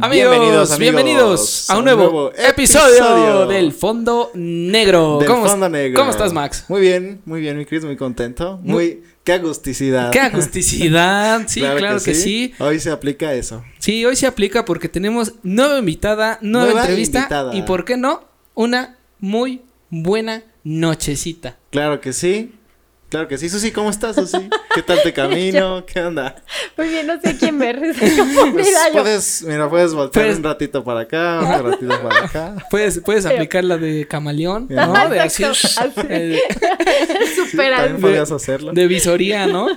Amigos, bienvenidos, a un nuevo, episodio, del Fondo Negro. Del ¿Cómo, Fondo Negro. ¿Cómo estás, Max? Muy bien, muy bien, mi Cris, muy contento. Muy, qué agusticidad. Qué agusticidad, sí, claro, que, sí. Hoy se aplica eso. Sí, hoy se aplica porque tenemos nueva invitada, nueva, Nueva entrevista invitada. y, ¿por qué no? Una muy buena nochecita. Claro que sí. Claro que sí. Susi, ¿cómo estás, Susi? ¿Qué tal te camino? ¿Qué onda? Muy bien, no sé quién ver. Pues puedes, mira, puedes voltear Puedes- un ratito para acá, otro ratito para acá. Puedes, puedes aplicar la de camaleón. ¿no? De así, así. eh, Sí, Súper también así. podías hacerlo. de visoría, ¿no?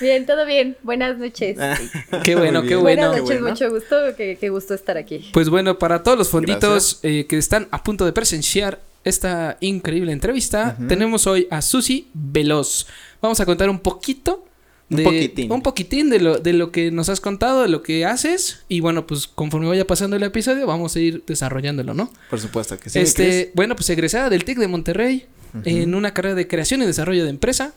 Bien, todo bien. Buenas noches. Ah, Qué bueno, qué bueno. Buenas qué noches, bueno. mucho gusto. Qué, qué gusto estar aquí. Pues bueno, para todos los fonditos eh, que están a punto de presenciar esta increíble entrevista, tenemos hoy a Susi Veloz. Vamos a contar un poquito. Un De, poquitín. un poquitín de lo, de lo que nos has contado, de lo que haces. Y bueno, pues conforme vaya pasando el episodio, vamos a ir desarrollándolo, ¿no? Por supuesto que sí. este, bueno, pues egresada del TEC de Monterrey en una carrera de creación y desarrollo de empresa.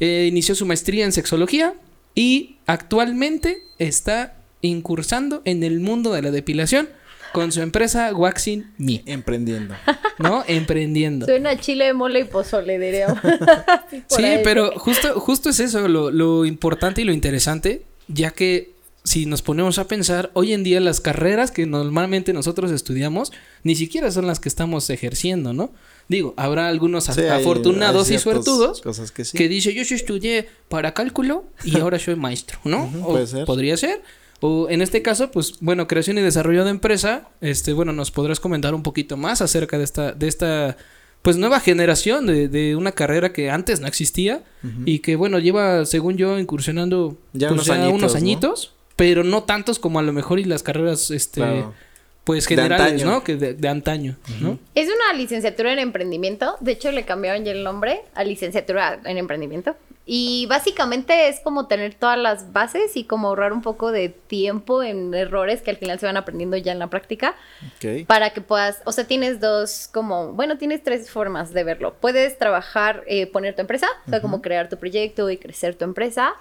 Eh, inició su maestría en sexología y actualmente está incursando en el mundo de la depilación con su empresa Waxing Me. Emprendiendo. ¿no? Emprendiendo. Suena chile, mole y pozole, diría. Sí, ahí. pero justo, justo es eso lo, lo importante y lo interesante, ya que si nos ponemos a pensar, hoy en día las carreras que normalmente nosotros estudiamos ni siquiera son las que estamos ejerciendo, ¿no? Digo, habrá algunos Sí, afortunados hay y suertudos Cosas que sí. que dice yo estudié para cálculo y ahora soy maestro, ¿no? O puede ser. Podría ser. O en este caso, pues bueno, creación y desarrollo de empresa, este, bueno, nos podrás comentar un poquito más acerca de esta, de esta, pues nueva generación de, de una carrera que antes no existía y que bueno, lleva, según yo, incursionando Ya pues, unos ya añitos, unos ¿no? añitos, pero no tantos como a lo mejor y las carreras, este, Claro. pues generales. ¿no? Que de, de antaño, ¿no? Es una licenciatura en emprendimiento. De hecho, le cambiaron ya el nombre a licenciatura en emprendimiento. Y básicamente es como tener todas las bases y como ahorrar un poco de tiempo en errores que al final se van aprendiendo ya en la práctica. Para que puedas, o sea, tienes dos como, bueno, tienes tres formas de verlo. Puedes trabajar, eh, poner tu empresa, o sea, como crear tu proyecto y crecer tu empresa.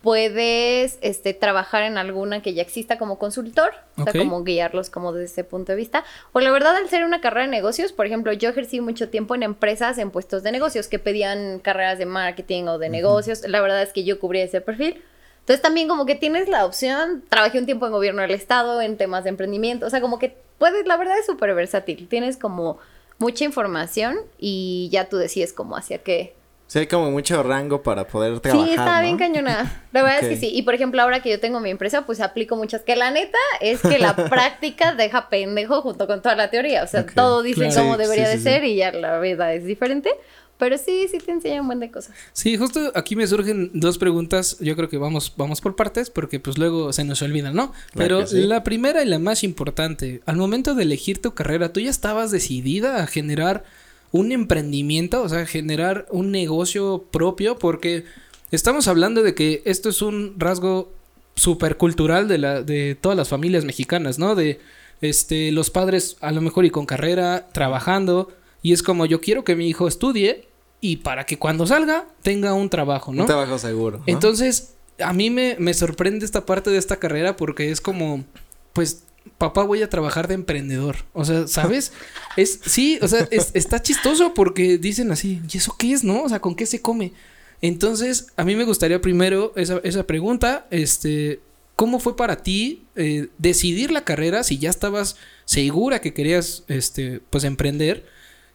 Puedes, este, trabajar en alguna que ya exista como consultor, o sea, como guiarlos como desde ese punto de vista. O la verdad, al ser una carrera de negocios, por ejemplo, yo ejercí mucho tiempo en empresas en puestos de negocios que pedían carreras de marketing o de negocios. La verdad es que yo cubría ese perfil. Entonces también como que tienes la opción, trabajé un tiempo en gobierno del estado, en temas de emprendimiento, o sea, como que puedes, la verdad es súper versátil, tienes como mucha información y ya tú decides como hacia qué. Sí, hay como mucho rango para poder trabajar, sí, está ¿no? bien cañona, la verdad es que sí, y por ejemplo ahora que yo tengo mi empresa, pues aplico muchas, que la neta es que la práctica deja pendejo junto con toda la teoría, o sea, todo dicen claro. cómo Sí, debería sí, de sí, ser y ya la verdad es diferente, pero sí, sí te enseñan un buen de cosas. Sí, justo aquí me surgen dos preguntas. Yo creo que vamos, vamos por partes porque pues luego se nos olvidan, ¿no? Pero sí. la primera y la más importante, al momento de elegir tu carrera, ¿tú ya estabas decidida a generar un emprendimiento? O sea, generar un negocio propio porque estamos hablando de que esto es un rasgo súper cultural de, la, de todas las familias mexicanas, ¿no? De este, los padres a lo mejor y con carrera, trabajando, y es como yo quiero que mi hijo estudie y para que cuando salga tenga un trabajo, ¿no? Un trabajo seguro. ¿no? Entonces, a mí me, me sorprende esta parte de esta carrera porque es como, pues, papá, voy a trabajar de emprendedor. O sea, ¿sabes? es, sí, o sea, es- está chistoso porque dicen así, ¿y eso qué es, no? O sea, ¿con qué se come? Entonces, a mí me gustaría primero esa, esa pregunta, este, ¿cómo fue para ti eh, decidir la carrera si ya estabas segura que querías, este, pues, emprender?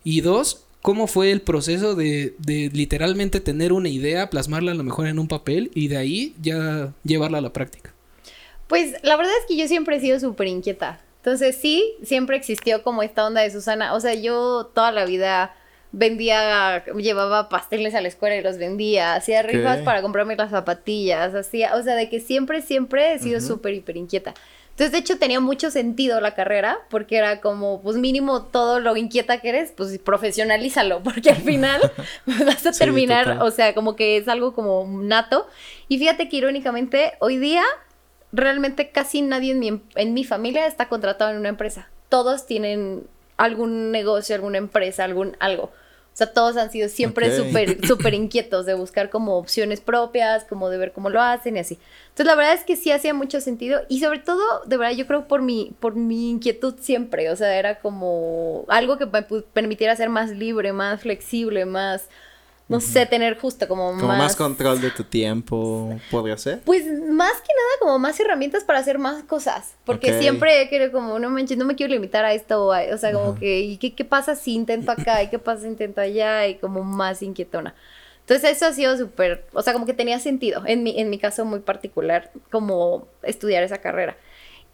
Y dos, ¿cómo fue el proceso de, de literalmente tener una idea, plasmarla a lo mejor en un papel y de ahí ya llevarla a la práctica? Pues la verdad es que yo siempre he sido súper inquieta. Entonces sí, siempre existió como esta onda de Susana. O sea, yo toda la vida vendía, llevaba pasteles a la escuela y los vendía, hacía rifas para comprarme las zapatillas, hacía, o sea, de que siempre, siempre he sido súper, hiper inquieta. Entonces, de hecho, tenía mucho sentido la carrera, porque era como, pues mínimo todo lo inquieta que eres, pues profesionalízalo, porque al final pues, vas a terminar, o sea, como que es algo como nato. Y fíjate que irónicamente, hoy día realmente casi nadie en mi, en mi familia está contratado en una empresa. Todos tienen algún negocio, alguna empresa, algún algo. Sea, todos han sido siempre Ok. súper, súper inquietos de buscar como opciones propias, como de ver cómo lo hacen y así. Entonces, la verdad es que sí hacía mucho sentido y sobre todo, de verdad, yo creo por mi, por mi inquietud siempre, o sea, era como algo que me permitiera ser más libre, más flexible, más, no sé, tener justo como, Como más control de tu tiempo, podría ser. pues más que nada como más herramientas para hacer más cosas. Porque Ok. siempre querido como, no manches, no me quiero limitar a esto. O, a- o sea, como que, ¿y qué, qué pasa si intento acá? ¿Y qué pasa si intento allá? Y como más inquietona. Entonces eso ha sido súper, o sea, como que tenía sentido, en mi, en mi caso muy particular, como estudiar esa carrera.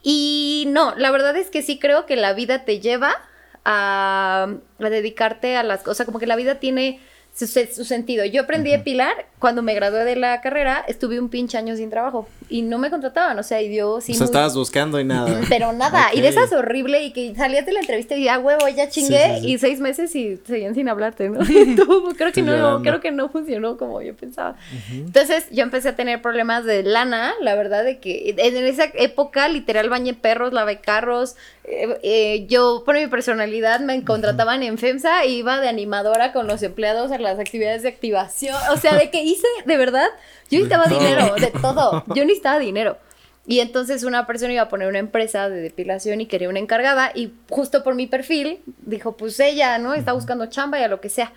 Y no, la verdad es que sí creo que la vida te lleva a, a dedicarte a las cosas, como que la vida tiene su, su sentido. Yo aprendí a depilar cuando me gradué de la carrera, estuve un pinche año sin trabajo y no me contrataban, o sea, y yo sí o sea, muy- estabas buscando y nada. pero nada, y de esas horrible y que salías de la entrevista y ya huevo, ya chingué Sí, sí, sí. y seis meses y seguían sin hablarte, ¿no? Y tú, creo que no, llorando. creo que no funcionó como yo pensaba. Entonces yo empecé a tener problemas de lana, la verdad de que en esa época literal bañé perros, lavé carros, eh, eh, yo por mi personalidad me contrataban en FEMSA e iba de animadora con los empleados a las actividades de activación, o sea, de que hice, de verdad, yo necesitaba dinero, de todo, yo necesitaba dinero. Y entonces una persona iba a poner una empresa de depilación y quería una encargada y justo por mi perfil dijo, pues ella, ¿no? Está buscando chamba y a lo que sea.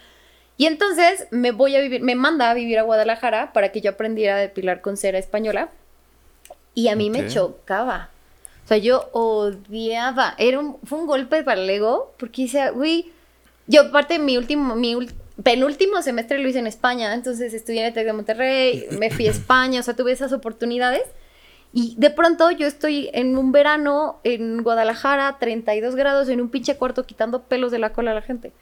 Y entonces me voy a vivir, me manda a vivir a Guadalajara para que yo aprendiera a depilar con cera española. Y a mí me Ok. chocaba. O sea, yo odiaba. Era un, fue un golpe para el ego porque dice, güey, yo aparte mi último, mi penúltimo semestre lo hice en España, entonces estudié en el TEC de Monterrey, me fui a España, o sea, tuve esas oportunidades. Y de pronto yo estoy en un verano en Guadalajara, 32 grados, en un pinche cuarto quitando pelos de la cola a la gente.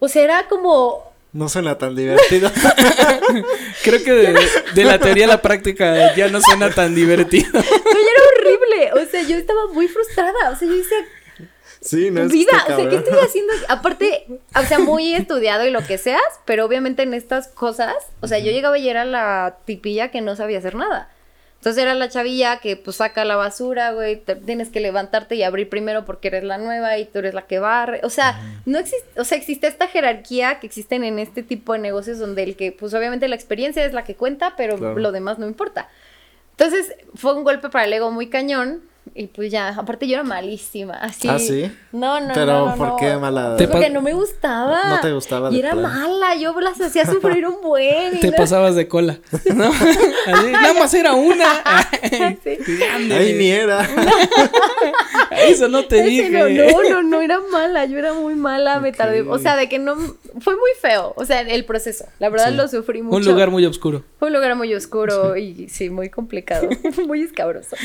O sea, era como, No suena tan divertido. Creo que de, de la teoría a la práctica ya no suena tan divertido. Güey, era horrible. O sea, yo estaba muy frustrada. O sea, yo decía, sí, no es vida, o sea, ¿qué estoy haciendo? Aparte, o sea, muy estudiado y lo que seas, pero obviamente en estas cosas, o sea, yo llegaba y era la tipilla que no sabía hacer nada. Entonces era la chavilla que pues saca la basura, güey, tienes que levantarte y abrir primero porque eres la nueva y tú eres la que barre. O sea, no existe, o sea, existe esta jerarquía que existen en este tipo de negocios donde el que, pues obviamente la experiencia es la que cuenta, pero Claro. lo demás no importa. Entonces fue un golpe para el ego muy cañón. Y pues ya, aparte yo era malísima. Así. ¿Ah, sí? No, no, Pero, no. no, ¿por no. qué mala? Te Porque no me gustaba. No te gustaba Y era mala. Yo las hacía sufrir un buen. Te no- pasabas de cola. ¿no? Así, nada más era una. Sí. Ay, ni era. Eso no te dije. No, no, no, no era mala, yo era muy mala, me tardé, o sea, de que no, fue muy feo, o sea, el proceso, la verdad Sí. lo sufrí mucho. Un lugar muy oscuro. Fue un lugar muy oscuro y sí, muy complicado, muy escabroso.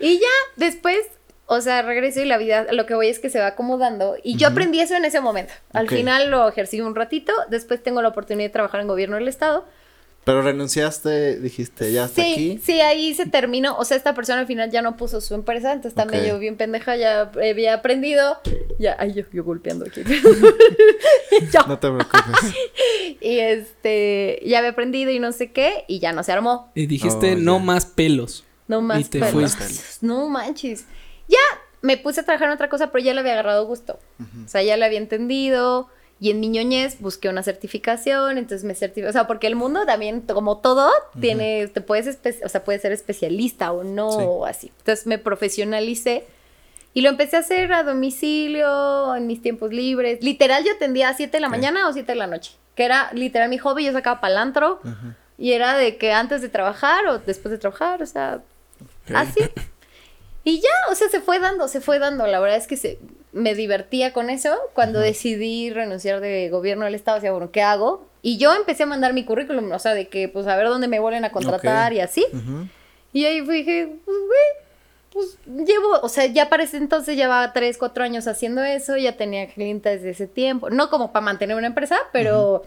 Y ya después, o sea, regreso y la vida, lo que voy es que se va acomodando. Y yo aprendí eso en ese momento. Al final lo ejercí un ratito, después tengo la oportunidad de trabajar en gobierno del estado. Pero renunciaste, dijiste, ya hasta Sí, aquí. sí, ahí se terminó. O sea, esta persona al final ya no puso su empresa, entonces también Ok. yo bien pendeja, ya había aprendido. Ya, ay, yo, yo golpeando aquí. Yo. No te preocupes. Y este, ya había aprendido y no sé qué, y ya no se armó. Y dijiste Oh, no más pelos. No más Y te pelos. fuiste. No manches. Ya me puse a trabajar en otra cosa, pero ya le había agarrado gusto. O sea, ya le había entendido. Y en mi ñoñez busqué una certificación, entonces me certifiqué. O sea, porque el mundo también, como todo, tiene, te puedes, o sea, puedes ser especialista o no, Sí. o así. Entonces me profesionalicé y lo empecé a hacer a domicilio, en mis tiempos libres. Literal, yo atendía a 7 de la mañana o 7 de la noche, que era literal mi hobby. Yo sacaba palantro y era de que antes de trabajar o después de trabajar, o sea, Así. Y ya, o sea, se fue dando, se fue dando. La verdad es que se, me divertía con eso. Cuando decidí renunciar de gobierno del Estado, decía, bueno, ¿qué hago? Y yo empecé a mandar mi currículum, o sea, de que, pues, a ver dónde me vuelven a contratar y así. Y ahí dije, pues, güey, pues llevo, o sea, ya para ese entonces llevaba tres, cuatro años haciendo eso, ya tenía clientes desde ese tiempo. No como para mantener una empresa, pero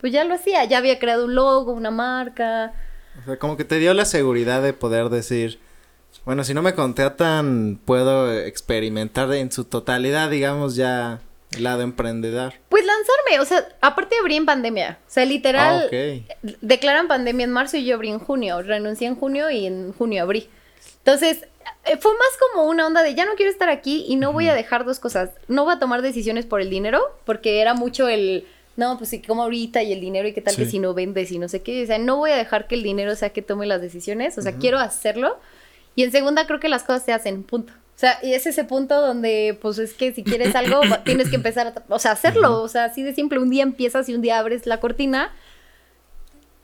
pues ya lo hacía, ya había creado un logo, una marca. O sea, como que te dio la seguridad de poder decir, bueno, si no me contratan, puedo experimentar en su totalidad, digamos, ya el lado emprendedor. Pues lanzarme, o sea, aparte abrí en pandemia, o sea, literal, Ah, declaran pandemia en marzo y yo abrí en junio, renuncié en junio y en junio abrí. Entonces, eh, fue más como una onda de ya no quiero estar aquí y no voy a dejar dos cosas. No voy a tomar decisiones por el dinero, porque era mucho el no, pues sí, como ahorita y el dinero y qué tal que si no vendes y no sé qué. O sea, no voy a dejar que el dinero sea que tome las decisiones. O sea, quiero hacerlo. Y en segunda, creo que las cosas se hacen, punto. O sea, y es ese punto donde, pues es que si quieres algo, tienes que empezar a, o sea, hacerlo. O sea, así de simple. Un día empiezas y un día abres la cortina.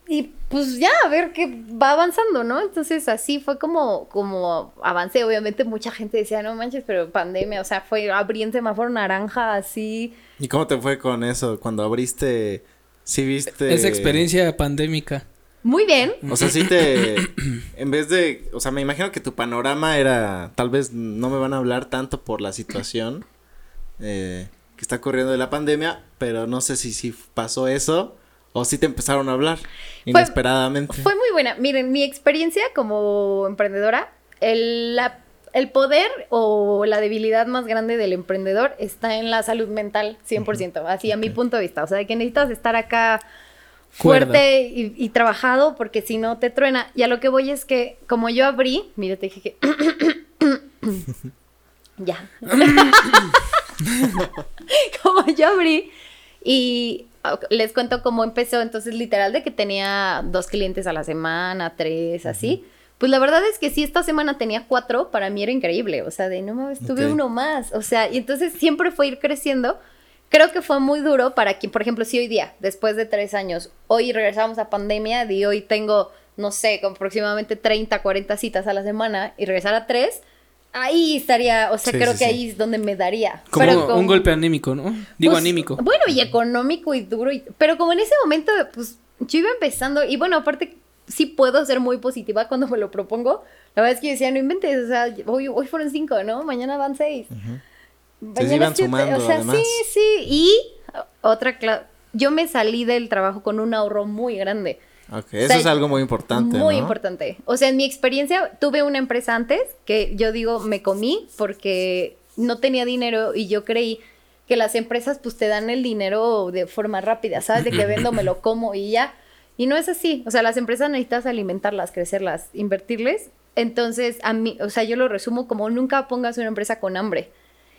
Y pues ya, a ver qué va avanzando, ¿no? Entonces así fue como, como avancé. Obviamente mucha gente decía, no manches, pero pandemia, o sea, fue abrí en semáforo naranja, así. ¿Y cómo te fue con eso? Cuando abriste, sí viste... Esa experiencia pandémica. Muy bien. O sea, sí te... En vez de... O sea, me imagino que tu panorama era... Tal vez no me van a hablar tanto por la situación eh, que está ocurriendo de la pandemia, pero no sé si sí pasó eso o si te empezaron a hablar inesperadamente. Fue muy buena. Miren, mi experiencia como emprendedora, el, la- el poder o la debilidad más grande del emprendedor está en la salud mental, 100%, así a mi punto de vista. O sea, de que necesitas estar acá. Fuerte y, y trabajado porque si no te truena. Y a lo que voy es que como yo abrí, mira, te dije que... ya. como yo abrí y ah, les cuento cómo empezó, entonces literal de que tenía dos clientes a la semana, tres, así. Pues la verdad es que si esta semana tenía cuatro, para mí era increíble, o sea, de no mames, tuve Ok. uno más, o sea, y entonces siempre fue ir creciendo. Creo que fue muy duro para quien, por ejemplo, si hoy día, después de tres años, hoy regresamos a pandemia, y hoy tengo, no sé, como aproximadamente 30, 40 citas a la semana y regresar a tres, ahí estaría, o sea, Sí, creo sí, que sí. ahí es donde me daría. Como Pero un golpe anímico, ¿no? Digo pues, anímico. Bueno, y económico y duro. y- pero como en ese momento, pues yo iba empezando. Y bueno, aparte, sí puedo ser muy positiva cuando me lo propongo. La verdad es que yo decía, no inventes. O sea, hoy, hoy fueron cinco, ¿no? Mañana van seis. Sí, sí, iban siete, sumando, O sea, además. sí, sí. Y otra, cla- yo me salí del trabajo con un ahorro muy grande. Ok, eso sea, es algo muy importante, Muy ¿no? importante. O sea, en mi experiencia, tuve una empresa antes que yo digo me comí porque no tenía dinero y yo creí que las empresas pues te dan el dinero de forma rápida, ¿sabes? De que vendo, me lo como y ya. Y no es así. O sea, las empresas necesitas alimentarlas, crecerlas, invertirles. Entonces, a mí, o sea, yo lo resumo como nunca pongas una empresa con hambre.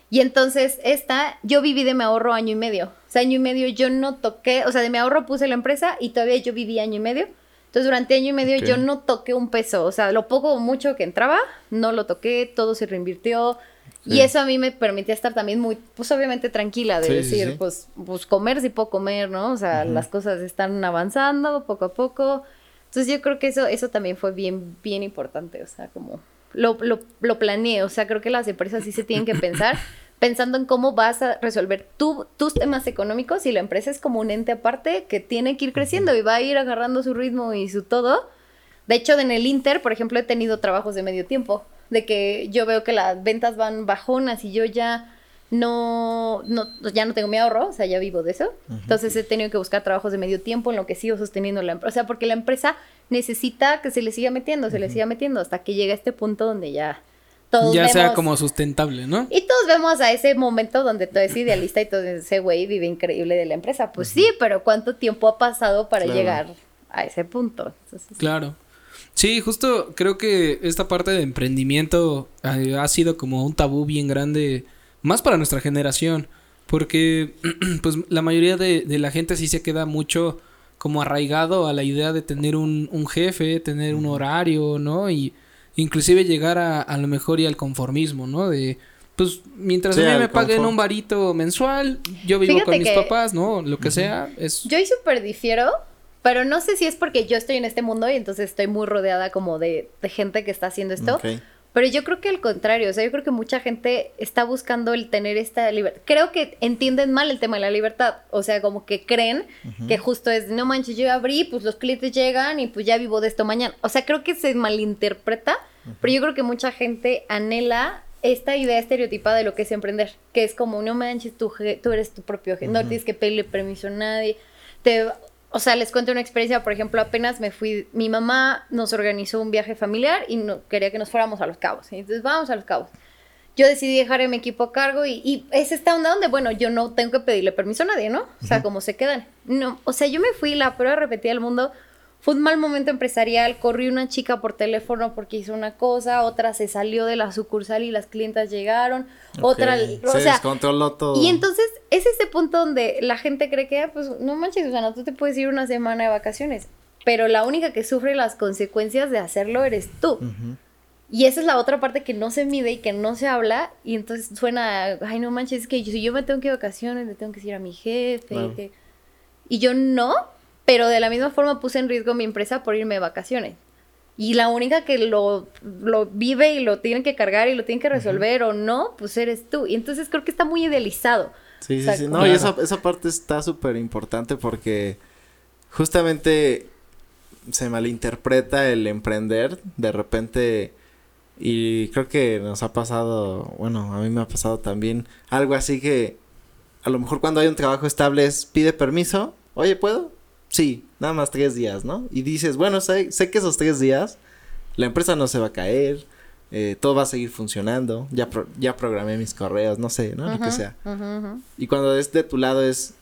Y entonces, esta, yo viví de mi ahorro año y medio. O sea, año y medio yo no toqué, o sea, de mi ahorro puse la empresa y todavía yo viví año y medio. Entonces, durante año y medio Ok. yo no toqué un peso. O sea, lo poco o mucho que entraba, no lo toqué, todo se reinvirtió. Y Sí. eso a mí me permitía estar también muy, pues obviamente tranquila de Sí, decir, sí. pues, pues comer sí puedo comer, ¿no? O sea, las cosas están avanzando poco a poco. Entonces yo creo que eso, eso también fue bien, bien importante. O sea, como lo, lo, lo planeé. O sea, creo que las empresas sí se tienen que pensar pensando en cómo vas a resolver tus temas económicos y la empresa es como un ente aparte que tiene que ir creciendo y va a ir agarrando su ritmo y su todo. De hecho, en el Inter, por ejemplo, he tenido trabajos de medio tiempo, de que yo veo que las ventas van bajonas y yo ya no, no ya no tengo mi ahorro, o sea, ya vivo de eso. Entonces he tenido que buscar trabajos de medio tiempo en lo que sigo sosteniendo la empresa, o sea, porque la empresa necesita que se le siga metiendo, se le siga metiendo hasta que llegue a este punto donde ya todos ya sea como sustentable, ¿no? y todos vemos a ese momento donde tú eres idealista y todo ese güey vive increíble de la empresa. Pues sí, pero ¿cuánto tiempo ha pasado para Claro. llegar a ese punto? Entonces, Claro. Sí, justo creo que esta parte de emprendimiento eh, ha sido como un tabú bien grande, más para nuestra generación, porque pues la mayoría de, de la gente sí se queda mucho como arraigado a la idea de tener un, un jefe, tener un horario, ¿no? Y inclusive llegar a, a lo mejor y al conformismo, ¿no? De, pues mientras Sí, a mí me paguen confort. un varito mensual, yo vivo Fíjate con mis papás, ¿no? Lo que sea, es... yo ahí súper difiero, pero no sé si es porque yo estoy en este mundo y entonces estoy muy rodeada como de, de gente que está haciendo esto. Ok. Pero yo creo que al contrario, o sea, yo creo que mucha gente está buscando el tener esta libertad. Creo que entienden mal el tema de la libertad, o sea, como que creen que justo es, no manches, yo abrí, pues los clientes llegan y pues ya vivo de esto mañana. O sea, creo que se malinterpreta, pero yo creo que mucha gente anhela esta idea estereotipada de lo que es emprender, que es como, no manches, tú, tú eres tu propio jefe, no tienes que pedirle permiso a nadie, te... O sea, les cuento una experiencia, por ejemplo, apenas me fui, mi mamá nos organizó un viaje familiar y no, quería que nos fuéramos a Los Cabos. Entonces, vamos a Los Cabos. Yo decidí dejar a mi equipo a cargo y, y es esta onda donde, bueno, yo no tengo que pedirle permiso a nadie, ¿no? O sea, como se quedan. No, o sea, yo me fui la prueba repetida del mundo fue un mal momento empresarial, corrió una chica por teléfono porque hizo una cosa, otra se salió de la sucursal y las clientas llegaron, otra, Ok, o se sea, descontroló todo. y entonces es ese punto donde la gente cree que, ah, pues no manches, Susana, tú te puedes ir una semana de vacaciones, pero la única que sufre las consecuencias de hacerlo eres tú. Ujú. Y esa es la otra parte que no se mide y que no se habla. Y entonces suena, ay, no manches, es que yo- si yo me tengo que ir de vacaciones, le tengo que decir a mi jefe. Y, que- y yo no, pero de la misma forma puse en riesgo mi empresa por irme de vacaciones. Y la única que lo, lo vive y lo tiene que cargar y lo tiene que resolver o no, pues eres tú. Y entonces creo que está muy idealizado. Sí, O sí, sea, sí. No, y esa, esa parte está súper importante porque justamente se malinterpreta el emprender de repente y creo que nos ha pasado, bueno, a mí me ha pasado también algo así que a lo mejor cuando hay un trabajo estable es pide permiso, oye, ¿puedo? Sí, nada más tres días, ¿no? Y dices, bueno, sé, sé que esos tres días la empresa no se va a caer, eh, todo va a seguir funcionando, ya, pro- ya programé mis correos, no sé, ¿no? Lo que sea. Y cuando es de tu lado es...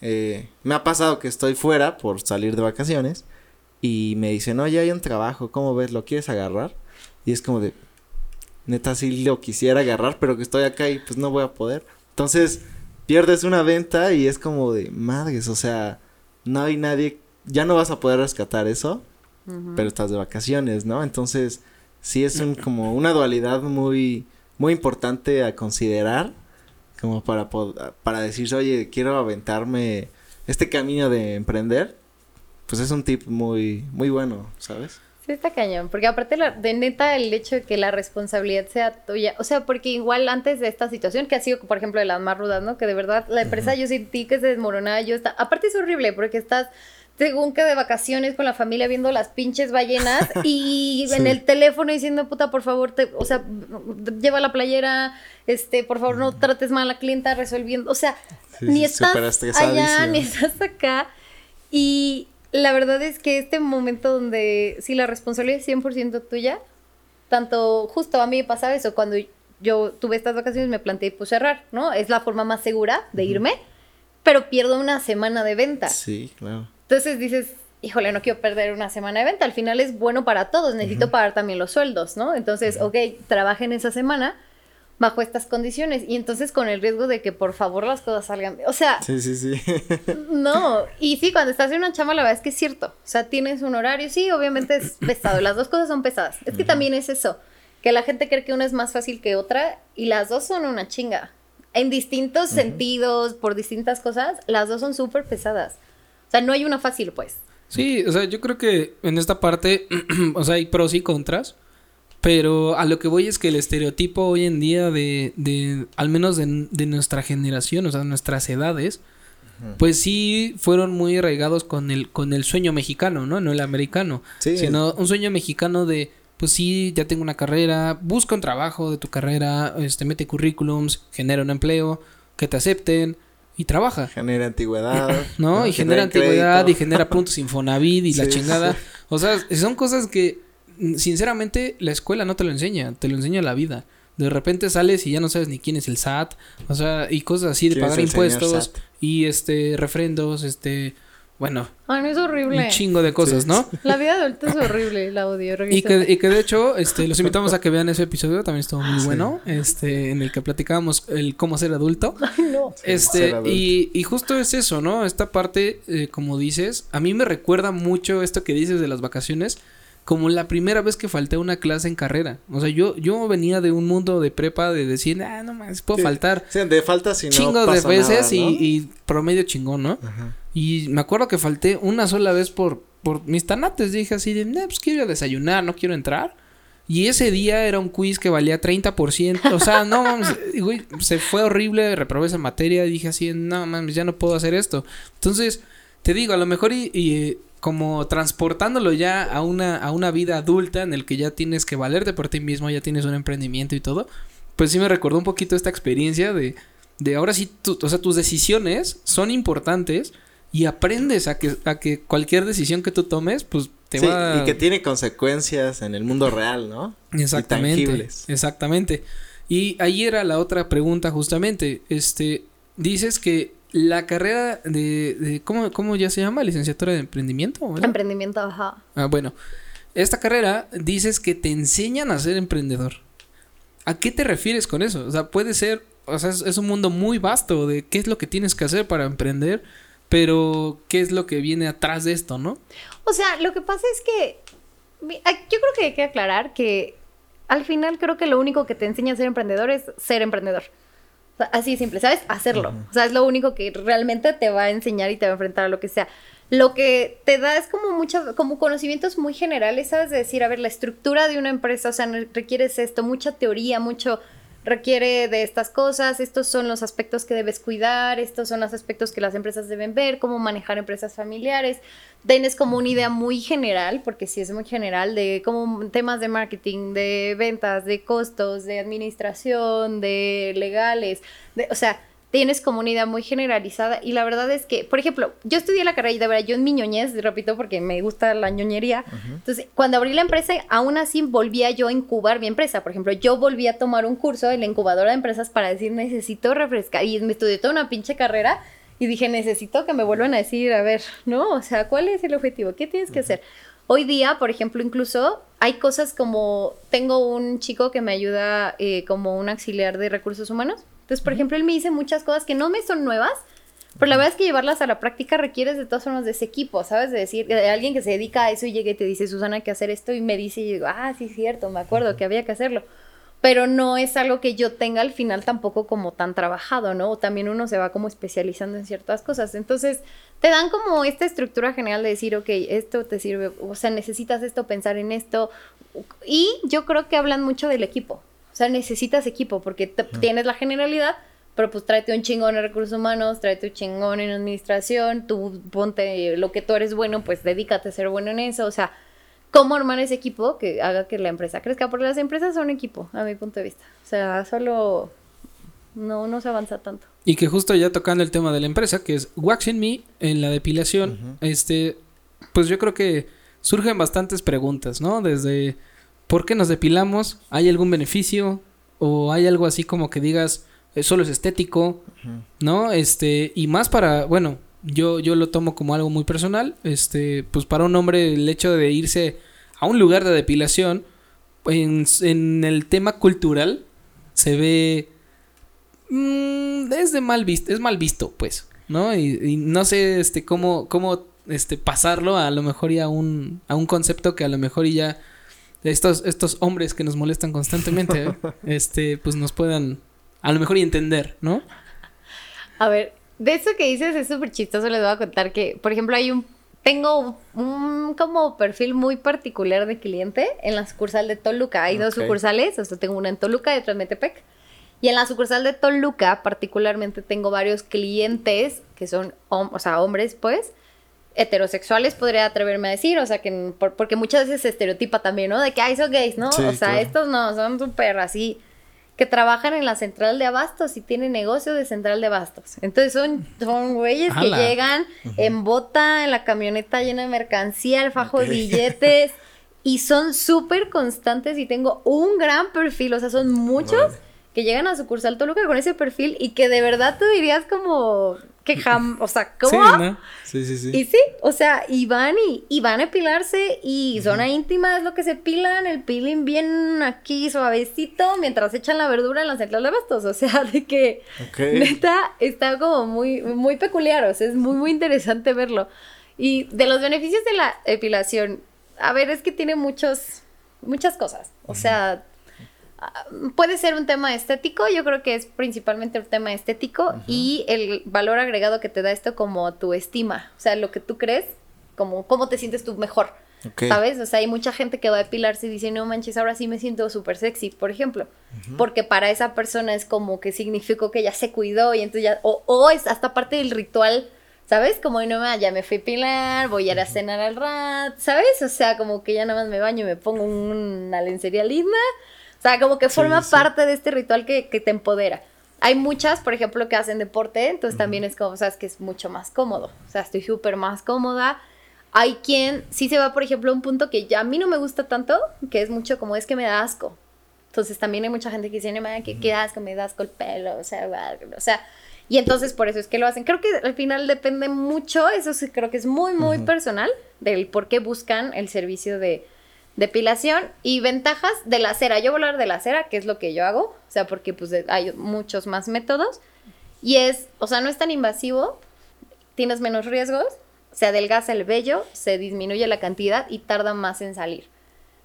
eh, me ha pasado que estoy fuera por salir de vacaciones y me dicen, oye, hay un trabajo, ¿cómo ves? ¿Lo quieres agarrar? Y es como de... Neta, sí lo quisiera agarrar, pero que estoy acá y pues no voy a poder. Entonces, pierdes una venta y es como de madres, o sea, no hay nadie... Ya no vas a poder rescatar eso, pero estás de vacaciones, ¿no? Entonces, sí es un, como una dualidad muy, muy importante a considerar, como para, para decir, oye, quiero aventarme este camino de emprender, pues es un tip muy, muy bueno, ¿sabes? Sí, está cañón, porque aparte la- de neta el hecho de que la responsabilidad sea tuya, o sea, porque igual antes de esta situación, que ha sido, por ejemplo, de las más rudas, ¿no? Que de verdad la empresa yo sentí que se desmoronaba, yo está, aparte es horrible porque estás según que de vacaciones con la familia viendo las pinches ballenas y en el teléfono diciendo, puta, por favor, te, o sea, lleva la playera, este, por favor, no trates mal a la clienta resolviendo, o sea, Sí, ni sí, estás allá, ni estás acá. Y la verdad es que este momento donde si la responsabilidad es 100% tuya, tanto justo a mí me pasaba eso, cuando yo tuve estas vacaciones me planteé pues cerrar, ¿no? Es la forma más segura de irme, pero pierdo una semana de venta. Sí, claro. Entonces dices, híjole, no quiero perder una semana de venta, al final es bueno para todos, necesito pagar también los sueldos, ¿no? Entonces, ok, trabajen esa semana bajo estas condiciones y entonces con el riesgo de que por favor las cosas salgan, o sea, Sí, sí, sí. no, y sí, cuando estás en una chamba, la verdad es que es cierto. O sea, tienes un horario, sí, obviamente es pesado. Las dos cosas son pesadas. Es que también es eso, que la gente cree que una es más fácil que otra y las dos son una chinga. En distintos sentidos, por distintas cosas, las dos son súper pesadas. O sea, no hay una fácil, pues. Sí, o sea, yo creo que en esta parte, o sea, hay pros y contras. Pero a lo que voy es que el estereotipo hoy en día de, de al menos de, de nuestra generación, o sea, nuestras edades, pues sí fueron muy arraigados con el, con el sueño mexicano, ¿no? No el americano. Sí. Sino un sueño mexicano de, pues sí, ya tengo una carrera, busca un trabajo de tu carrera, este, mete currículums, genera un empleo, que te acepten y trabaja. Genera antigüedad. ¿no? y genera Genera antigüedad y genera puntos Infonavit y la chingada. sí. O sea, son cosas que sinceramente la escuela no te lo enseña, te lo enseña la vida. De repente sales y ya no sabes ni quién es el SAT, o sea, y cosas así de ¿Quién es pagar impuestos y este refrendos, este, bueno, Ay, no es horrible. un chingo de cosas, Sí. ¿no? La vida adulta es horrible, la odio. Y que, y que de hecho, este, los invitamos a que vean ese episodio, también estuvo muy Sí. bueno, este, en el que platicábamos el cómo ser adulto. Ay, no. Este, ser adulto. y, y justo es eso, ¿no? Esta parte, eh, como dices, a mí me recuerda mucho esto que dices de las vacaciones, como la primera vez que falté a una clase en carrera. O sea, yo, yo venía de un mundo de prepa de decir, ah, no más, puedo Sí. faltar Sí, de falta si no chingos de pasa veces nada, y, ¿no? y promedio chingón, ¿no? Ajá. Y me acuerdo que falté una sola vez por, por mis tanates. Dije así de, "Nah, pues quiero ir a desayunar, no quiero entrar. Y ese día era un quiz que valía 30%. O sea, no mames, güey, se fue horrible, reprobé esa materia. Dije así, no mames, ya no puedo hacer esto. Entonces, te digo, a lo mejor y, y, como transportándolo ya a una, a una vida adulta en el que ya tienes que valerte por ti mismo, ya tienes un emprendimiento y todo. Pues sí me recordó un poquito esta experiencia de, de ahora sí, tu- o sea, tus decisiones son importantes y aprendes a que, a que cualquier decisión que tú tomes, pues te Sí, va y que tiene consecuencias en el mundo real, ¿no? Exactamente. Y tangibles. Exactamente. Y ahí era la otra pregunta justamente. Este, dices que la carrera de, de ¿cómo, ¿cómo ya se llama? Licenciatura de emprendimiento. ¿verdad? Emprendimiento, ajá. Ah, bueno. Esta carrera dices que te enseñan a ser emprendedor. ¿A qué te refieres con eso? O sea, puede ser, o sea, es, es un mundo muy vasto de qué es lo que tienes que hacer para emprender, pero qué es lo que viene atrás de esto, ¿no? O sea, lo que pasa es que ah, yo creo que hay que aclarar que al final creo que lo único que te enseña a ser emprendedor es ser emprendedor. O sea, así de simple, ¿sabes? Hacerlo. O sea, es lo único que realmente te va a enseñar y te va a enfrentar a lo que sea. Lo que te da es como muchas, como conocimientos muy generales, ¿sabes? De decir, a ver, la estructura de una empresa, o sea, requieres esto, mucha teoría, mucho requiere de estas cosas, estos son los aspectos que debes cuidar, estos son los aspectos que las empresas deben ver, cómo manejar empresas familiares. Tienes como una idea muy general, porque sí es muy general, de como temas de marketing, de ventas, de costos, de administración, de legales, de, o sea, tienes como una idea muy generalizada y la verdad es que, por ejemplo, yo estudié la carrera y de verdad yo en mi ñoñez, repito, porque me gusta la ñoñería, entonces cuando abrí la empresa, aún así volvía yo a incubar mi empresa, por ejemplo, yo volví a tomar un curso en la incubadora de empresas para decir necesito refrescar y me estudié toda una pinche carrera y dije necesito que me vuelvan a decir, a ver, ¿no? O sea, ¿cuál es el objetivo? ¿Qué tienes que hacer? Hoy día, por ejemplo, incluso hay cosas como, tengo un chico que me ayuda eh, como un auxiliar de recursos humanos. Entonces, por ejemplo, él me dice muchas cosas que no me son nuevas, pero la verdad es que llevarlas a la práctica requieres de todas formas de ese equipo, ¿sabes? De decir, de alguien que se dedica a eso y llegue y te dice, Susana, hay que hacer esto, y me dice, y yo digo, ah, sí, es cierto, me acuerdo que había que hacerlo. Pero no es algo que yo tenga al final tampoco como tan trabajado, ¿no? O también uno se va como especializando en ciertas cosas. Entonces, te dan como esta estructura general de decir, ok, esto te sirve, o sea, necesitas esto, pensar en esto. Y yo creo que hablan mucho del equipo. O sea, necesitas equipo porque te- tienes la generalidad, pero pues tráete un chingón en recursos humanos, tráete un chingón en administración, tú ponte lo que tú eres bueno, pues dedícate a ser bueno en eso. O sea, cómo armar ese equipo que haga que la empresa crezca, porque las empresas son equipo, a mi punto de vista. O sea, solo no, no se avanza tanto. Y que justo ya tocando el tema de la empresa, que es Waxing Me, en la depilación, este, pues yo creo que surgen bastantes preguntas, ¿no? Desde ¿por qué nos depilamos? ¿Hay algún beneficio? ¿O hay algo así como que digas, eh, solo es estético? ¿No? Este, y más para, bueno, yo, yo lo tomo como algo muy personal, este, pues para un hombre el hecho de irse a un lugar de depilación, en, en el tema cultural, se ve Mm, es de mal visto, es mal visto, pues, ¿no? Y, y no sé, este, cómo, cómo, este, pasarlo a lo mejor ya a un, a un concepto que a lo mejor y ya estos, estos hombres que nos molestan constantemente, ¿eh? este, pues nos puedan a lo mejor y entender, ¿no? A ver, de eso que dices es súper chistoso, les voy a contar que, por ejemplo, hay un, tengo un como perfil muy particular de cliente en la sucursal de Toluca. Hay dos sucursales, o sea, tengo una en Toluca y otra en Metepec. Y en la sucursal de Toluca, particularmente, tengo varios clientes que son, o sea, hombres, pues, heterosexuales, podría atreverme a decir, o sea, que por- porque muchas veces se estereotipa también, ¿no? De que, ay, son gays, ¿no? Sí, o sea, claro. estos no, son súper así, que trabajan en la central de abastos y tienen negocio de central de abastos. Entonces son, son güeyes que llegan en bota, en la camioneta llena de mercancía, el fajo de billetes, y son súper constantes y tengo un gran perfil, o sea, son muchos que llegan a sucursal Toluca con ese perfil y que de verdad tú dirías como que jam, o sea, ¿cómo? Sí, ¿no? Sí, sí, sí. Y sí, o sea, y van y, y van a epilarse y zona íntima es lo que se pilan, el peeling bien aquí suavecito mientras echan la verdura en la central de bastos, o sea, de que Ok. neta está como muy, muy peculiar, o sea, es muy, muy interesante verlo. Y de los beneficios de la epilación, a ver, es que tiene muchos, muchas cosas, o sea, puede ser un tema estético, yo creo que es principalmente un tema estético y el valor agregado que te da esto como tu estima, o sea, lo que tú crees, como cómo te sientes tú mejor. Ok. ¿Sabes? O sea, hay mucha gente que va a depilarse y dice, no manches, ahora sí me siento súper sexy, por ejemplo. Porque para esa persona es como que significó que ya se cuidó y entonces ya, o, o es hasta parte del ritual, ¿sabes? Como no me ya me fui a pilar, voy a ir a cenar al rat, ¿sabes? O sea, como que ya nada más me baño y me pongo una lencería linda. O sea, como que forma sí. parte de este ritual que, que te empodera. Hay muchas, por ejemplo, que hacen deporte, entonces también es como, sabes, que es mucho más cómodo. O sea, estoy súper más cómoda. Hay quien sí se va, por ejemplo, a un punto que ya a mí no me gusta tanto, que es mucho como es que me da asco. Entonces también hay mucha gente que dice, no, que qué asco, me da asco el pelo, o sea, va", o sea, Y entonces por eso es que lo hacen. Creo que al final depende mucho, eso sí creo que es muy, muy personal, del por qué buscan el servicio de depilación y ventajas de la cera. Yo voy a hablar de la cera, que es lo que yo hago, o sea, porque pues hay muchos más métodos. Y es, o sea, no es tan invasivo, tienes menos riesgos, se adelgaza el vello, se disminuye la cantidad y tarda más en salir.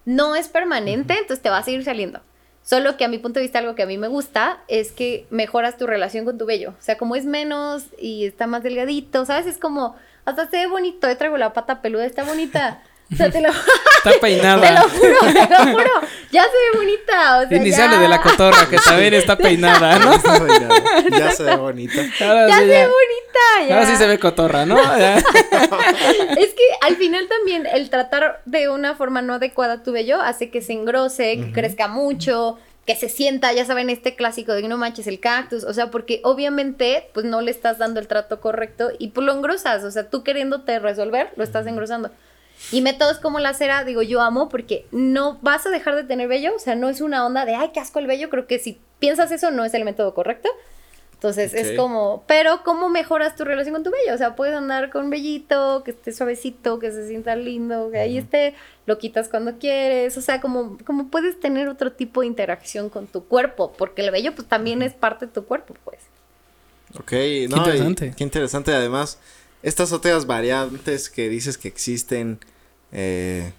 No es permanente, entonces te va a seguir saliendo. Solo que a mi punto de vista algo que a mí me gusta es que mejoras tu relación con tu vello. O sea, como es menos y está más delgadito, ¿sabes? Es como, hasta se ve bonito, yo traigo la pata peluda, está bonita. O sea, te lo... Está peinada. Te lo juro, te lo juro. Ya se ve bonita. O sea, ya... de la cotorra, que también está peinada, ¿no? Está peinada. Ya se ve bonita. Ahora Ya sí, se ve bonita. Ya. Ahora sí se ve cotorra, ¿no? Ya. Es que al final también el tratar de una forma no adecuada tu vello hace que se engrose, que crezca mucho, que se sienta, ya saben, este clásico de no manches el cactus, o sea, porque obviamente pues no le estás dando el trato correcto y pues lo engrosas, o sea, tú queriéndote resolver, lo estás engrosando. Y métodos como la cera, digo, yo amo porque no vas a dejar de tener vello, o sea, no es una onda de, ay, qué asco el vello, creo que si piensas eso no es el método correcto. Entonces es como, pero ¿cómo mejoras tu relación con tu vello? O sea, puedes andar con vellito, que esté suavecito, que se sienta lindo, que ahí esté, lo quitas cuando quieres, o sea, como, como puedes tener otro tipo de interacción con tu cuerpo, porque el vello pues también es parte de tu cuerpo, pues. Ok, no, y interesante. qué interesante. Además, estas otras variantes que dices que existen, eh,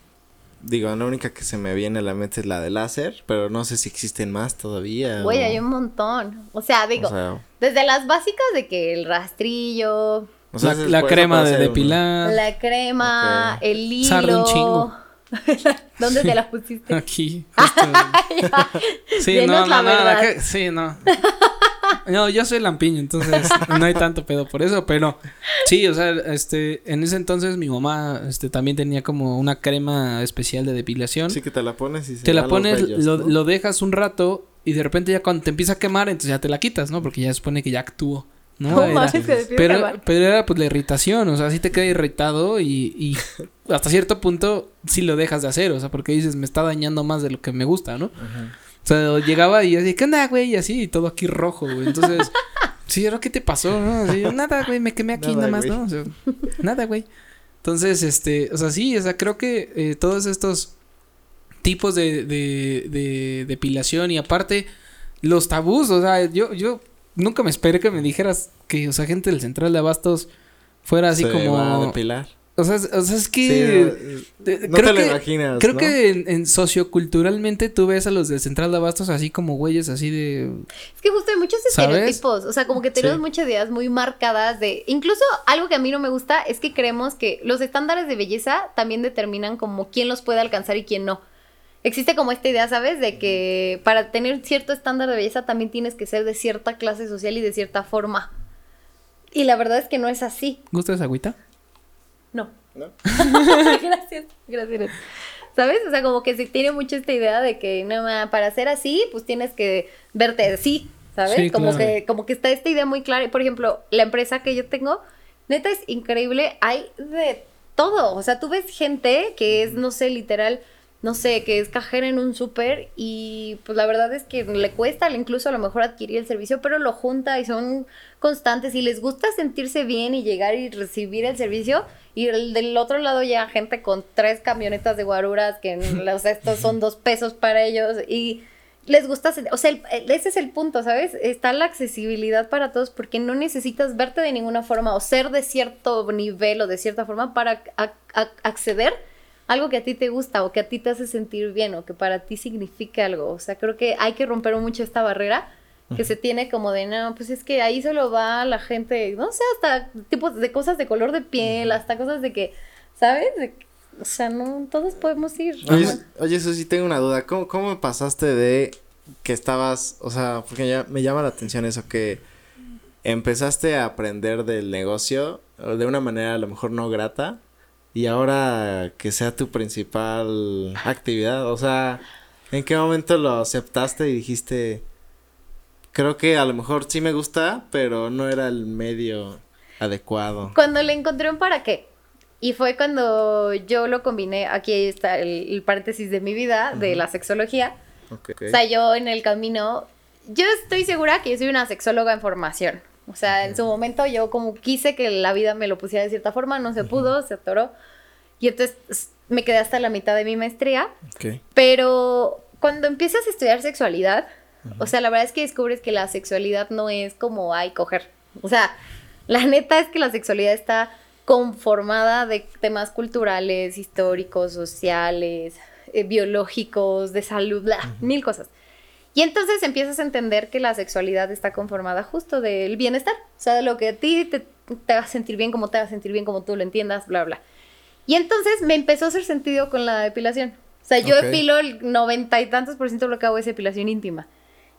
digo, la única que se me viene a la mente es la de láser, pero no sé si existen más todavía. Güey, o- hay un montón. O sea, digo, o sea, desde las básicas de que el rastrillo, o sea, La, crema de depilar. la crema, el hilo. Sarde un chingo. ¿Dónde te la pusiste? Aquí. justo. Sí, no, la no, no, verdad. que- sí, no. No, yo soy lampiño, entonces no hay tanto pedo por eso, pero sí, o sea, este, en ese entonces mi mamá, este, también tenía como una crema especial de depilación. Sí, que te la pones y se te la pones, lo, ¿no? lo dejas un rato y de repente ya cuando te empieza a quemar, entonces ya te la quitas, ¿no? Porque ya se supone que ya actuó, ¿no? Era- pero, pero era pues la irritación, o sea, sí te queda irritado y, y hasta cierto punto sí lo dejas de hacer, o sea, porque dices, me está dañando más de lo que me gusta, ¿no? O sea, llegaba y así, ¿qué onda, güey? Y así, y todo aquí rojo, güey. Entonces, sí, ¿ahora qué te pasó? ¿no? Así, nada, güey, me quemé aquí Nada, nada, más, güey. ¿no? O sea, nada, güey. Entonces, este, o sea, sí, o sea, creo que eh, todos estos tipos de, de, de depilación y aparte los tabús, o sea, yo, yo nunca me esperé que me dijeras que, o sea, gente del Central de Abastos fuera así Se como... a depilar. O sea, es- o sea, es que... de- no creo te lo que- imaginas, Creo ¿no? que en, en socioculturalmente tú ves a los del Central de Abastos así como güeyes así de... Es que justo hay muchos ¿Sabes? estereotipos, o sea, como que tenemos Sí. muchas ideas muy marcadas de, incluso algo que a mí no me gusta es que creemos que los estándares de belleza también determinan como quién los puede alcanzar y quién no. Existe como esta idea, ¿sabes? De que para tener cierto estándar de belleza también tienes que ser de cierta clase social y de cierta forma. Y la verdad es que no es así. ¿Gustas agüita? No. ¿No? gracias, gracias. ¿Sabes? O sea, como que se tiene mucho esta idea de que no, para ser así, pues tienes que verte así, ¿sabes? Sí, como claro. que como que está esta idea muy clara. Y, Por ejemplo, la empresa que yo tengo, neta es increíble, hay de todo. O sea, tú ves gente que es, no sé, literal, no sé, que es cajera en un súper y pues la verdad es que le cuesta incluso a lo mejor adquirir el servicio, pero lo junta y son constantes y les gusta sentirse bien y llegar y recibir el servicio. Y el del otro lado llega gente con tres camionetas de guaruras que sea, estos son dos pesos para ellos y les gusta, o sea, el- el- ese es el punto, ¿sabes? Está la accesibilidad para todos porque no necesitas verte de ninguna forma o ser de cierto nivel o de cierta forma para a- a- acceder a algo que a ti te gusta o que a ti te hace sentir bien o que para ti significa algo. O sea, creo que hay que romper mucho esta barrera que se tiene como de, no, pues es que ahí solo va la gente, no sé, hasta tipos de cosas de color de piel, hasta cosas de que, ¿sabes? De o sea, no, todos podemos ir. Oye, oye, Susi, tengo una duda. ¿Cómo, ¿Cómo pasaste de que estabas, o sea, porque ya me llama la atención eso, que empezaste a aprender del negocio de una manera a lo mejor no grata y ahora que sea tu principal actividad? O sea, ¿en qué momento lo aceptaste y dijiste, creo que a lo mejor sí me gusta, pero no era el medio adecuado? Cuando le encontré un para qué. Y fue cuando yo lo combiné, aquí está el, el paréntesis de mi vida, de la sexología. Ok. O sea, yo en el camino, yo estoy segura que yo soy una sexóloga en formación, O sea, en su momento yo como quise que la vida me lo pusiera de cierta forma, no se pudo, se atoró. Y entonces me quedé hasta la mitad de mi maestría. Ok. Pero cuando empiezas a estudiar sexualidad, o sea, la verdad es que descubres que la sexualidad no es como, ay, coger. O sea, la neta es que la sexualidad está conformada de temas culturales, históricos, sociales, eh, biológicos, de salud, bla, mil cosas. Y entonces empiezas a entender que la sexualidad está conformada justo del bienestar, o sea, de lo que a ti te, te haga sentir bien, como te haga sentir bien, como tú lo entiendas, bla, bla. Y entonces me empezó a hacer sentido con la depilación. O sea, yo Ok. depilo el noventa y tantos por ciento de lo que hago es depilación íntima.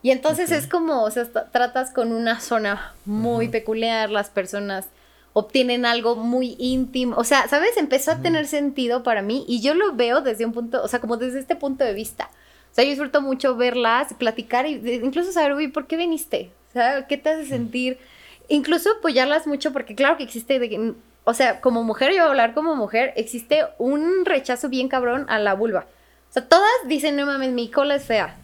Y entonces es como, o sea, tra- tratas con una zona muy peculiar, las personas obtienen algo muy íntimo. O sea, ¿sabes? Empezó a tener sentido para mí y yo lo veo desde un punto, o sea, como desde este punto de vista. O sea, yo disfruto mucho verlas, platicar y de- incluso saber, uy, ¿por qué viniste? O sea, ¿qué te hace sentir? Incluso apoyarlas mucho porque claro que existe, de que- o sea, como mujer, yo voy a hablar como mujer, existe un rechazo bien cabrón a la vulva. O sea, todas dicen, no mames, mi cola es fea.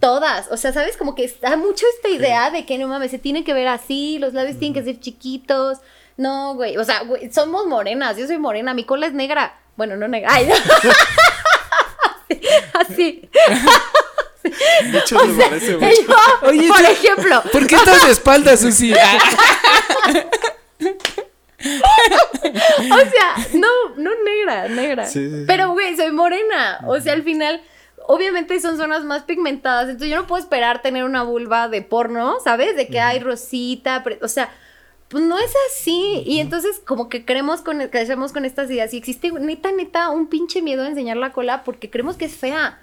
Todas, o sea, ¿sabes? Como que está mucho esta idea de que no mames, se tiene que ver así, los labios tienen que ser chiquitos. No, güey, o sea, güey, somos morenas, yo soy morena, mi cola es negra. Bueno, no negra. Ay, así. De hecho, me parece mucho. yo, Oye, por ejemplo, ¿Por qué estás de espaldas, Susi? O sea, no, no negra, negra. Sí, sí, sí. Pero, güey, soy morena. O sea, al final, obviamente son zonas más pigmentadas. Entonces, yo no puedo esperar tener una vulva de porno, ¿sabes? De que hay rosita. O sea, pues no es así. Y entonces, como que creemos con, crecemos con estas ideas. Y existe, neta, neta, un pinche miedo a enseñar la cola porque creemos que es fea.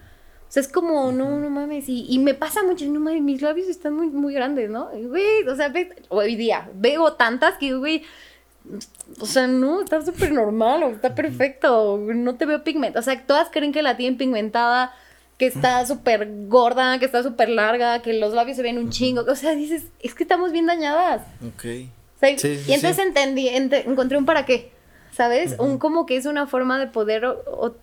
O sea, es como, no, no mames. Y, y me pasa mucho, no mames, mis labios están muy, muy grandes, ¿no? Güey, o sea, hoy día veo tantas que, güey, o sea, no, está súper normal, o está perfecto, no te veo pigmentada. O sea, todas creen que la tienen pigmentada, que está súper gorda, que está súper larga, que los labios se ven un chingo. O sea, dices, es que estamos bien dañadas. Ok. O sea, Sí, sí, y entonces sí. entendí, ente- encontré un para qué, ¿sabes? Un como que es una forma de poder o- o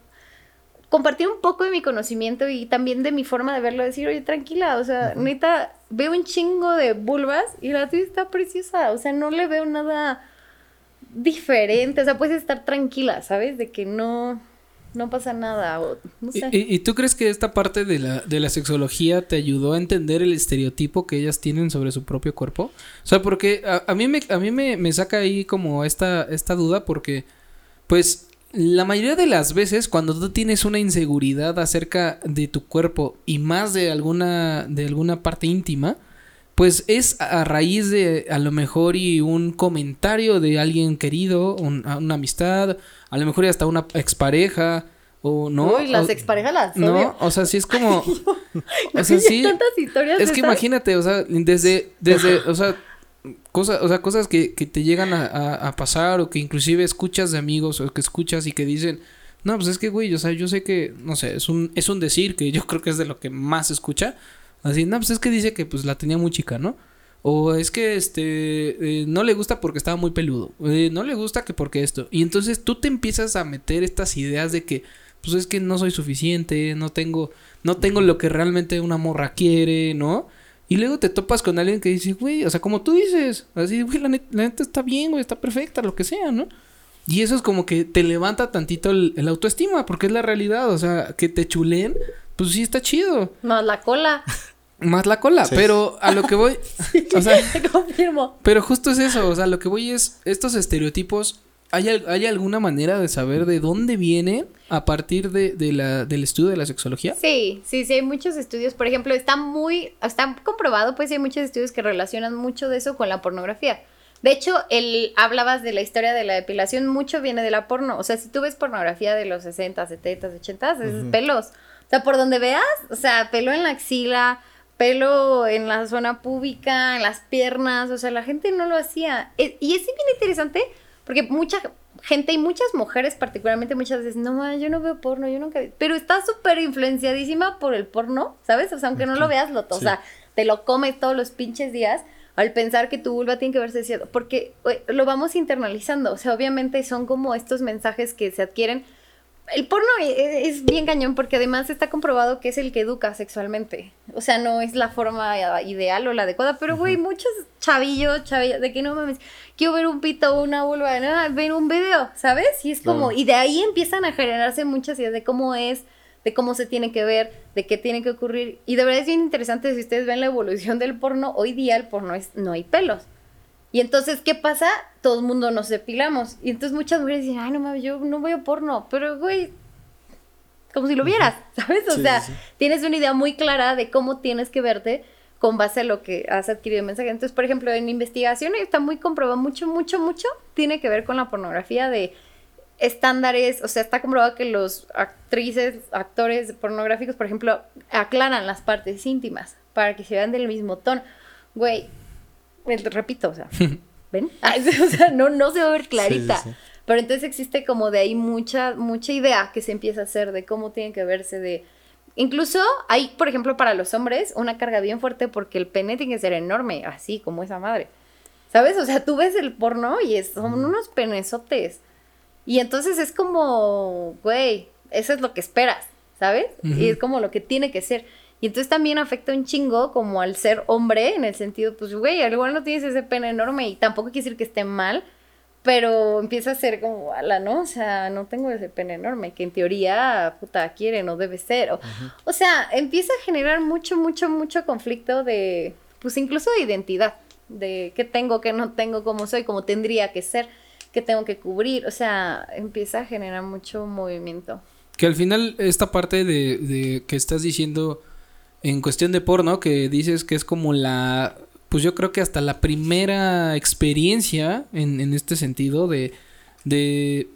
compartir un poco de mi conocimiento y también de mi forma de verlo, decir, oye, tranquila, o sea, neta, veo un chingo de vulvas y la tuya está preciosa, o sea, no le veo nada diferente, o sea, puedes estar tranquila, ¿sabes? De que no, no pasa nada, o no sé. ¿Y, tú crees que esta parte de la, de la sexología te ayudó a entender el estereotipo que ellas tienen sobre su propio cuerpo? O sea, porque a, a mí, me, a mí me, me saca ahí como esta, esta duda porque, pues, la mayoría de las veces cuando tú tienes una inseguridad acerca de tu cuerpo y más de alguna, de alguna parte íntima, pues es a raíz de a lo mejor y un comentario de alguien querido, un- una amistad, a lo mejor y hasta una expareja, o no. Uy, las o- exparejas las no, o sea, sí es como. o sea, sí. tantas historias Es que esas. imagínate, o sea, desde, desde, o sea, cosas, o sea, cosas que, que te llegan a, a- a pasar o que inclusive escuchas de amigos o que escuchas y que dicen, no, pues es que, güey, o sea, yo sé que, no sé, es un, es un decir que yo creo que es de lo que más se escucha. Así, no, pues es que dice que pues la tenía muy chica, ¿no? O es que este eh, no le gusta porque estaba muy peludo. eh, no le gusta que porque esto. Y entonces tú te empiezas a meter estas ideas de que pues es que no soy suficiente, no tengo no tengo lo que realmente una morra quiere, ¿no? Y luego te topas con alguien que dice, güey, o sea, como tú dices, así, güey, la, net- la neta está bien, güey, está perfecta, lo que sea, ¿no? Y eso es como que te levanta tantito el, el autoestima, porque es la realidad, o sea, que te chulen, pues sí está chido. Más la cola. Más la cola, Sí. pero a lo que voy, o sea, Te confirmo. pero justo es eso, o sea, lo que voy es, estos estereotipos, ¿hay, hay alguna manera de saber de dónde vienen a partir de, de la, del estudio de la sexología? Sí, sí, sí, hay muchos estudios. Por ejemplo, está muy, está comprobado, pues hay muchos estudios que relacionan mucho de eso con la pornografía. De hecho, el, hablabas de la historia de la depilación, mucho viene de la porno. O sea, si tú ves pornografía de los 60, 70, 80, es pelos. O sea, por donde veas, o sea, pelo en la axila, pelo en la zona púbica, en las piernas, o sea, la gente no lo hacía. E- Y es bien interesante porque mucha gente y muchas mujeres particularmente muchas veces, no, ma, yo no veo porno, yo nunca vi-". Pero está súper influenciadísima por el porno, ¿sabes? O sea, aunque no lo veas, lo, o Sí. sea, te lo comes todos los pinches días al pensar que tu vulva tiene que verse cierto, porque güey, lo vamos internalizando, o sea, obviamente son como estos mensajes que se adquieren el porno e- es bien cañón porque además está comprobado que es el que educa sexualmente. O sea, no es la forma ideal o la adecuada, pero güey, muchos chavillos, chavillos, de que no mames, quiero ver un pito o una vulva, nada, ven un video, ¿sabes? Y es como, y de ahí empiezan a generarse muchas ideas de cómo es, de cómo se tiene que ver, de qué tiene que ocurrir. Y de verdad es bien interesante si ustedes ven la evolución del porno, hoy día el porno es, no hay pelos. Y entonces, ¿qué pasa? Todo el mundo nos depilamos. Y entonces muchas mujeres dicen, ay, no mames, yo no veo porno. Pero, güey, como si lo vieras, ¿sabes? O Sí, sea, sí, tienes una idea muy clara de cómo tienes que verte con base a lo que has adquirido de mensaje. Entonces, por ejemplo, en investigación está muy comprobado, mucho, mucho, mucho, tiene que ver con la pornografía de estándares, o sea, está comprobado que los actrices, actores pornográficos, por ejemplo, aclaran las partes íntimas para que se vean del mismo tono. Güey, repito, o sea, ¿ven? Ay, o sea, no, no se va a ver clarita. sí, sí. Pero entonces existe como de ahí mucha, mucha idea que se empieza a hacer de cómo tiene que verse de... Incluso hay, por ejemplo, para los hombres una carga bien fuerte porque el pene tiene que ser enorme, así como esa madre. ¿Sabes? O sea, tú ves el porno y es, son unos penesotes. Y entonces es como, güey, eso es lo que esperas, ¿sabes? Y es como lo que tiene que ser. Y entonces también afecta un chingo como al ser hombre, en el sentido, pues, güey, al igual no tienes ese pene enorme y tampoco quiere decir que esté mal, pero empieza a ser como, ala, ¿no? O sea, no tengo ese pene enorme, que en teoría, puta, quiere, no debe ser. O, o sea, empieza a generar mucho, mucho, mucho conflicto de, pues incluso de identidad, de qué tengo, qué no tengo, cómo soy, cómo tendría que ser, qué tengo que cubrir. O sea, empieza a generar mucho movimiento. Que al final esta parte de, de que estás diciendo en cuestión de porno, que dices que es como la, pues yo creo que hasta la primera experiencia en, en este sentido de, de,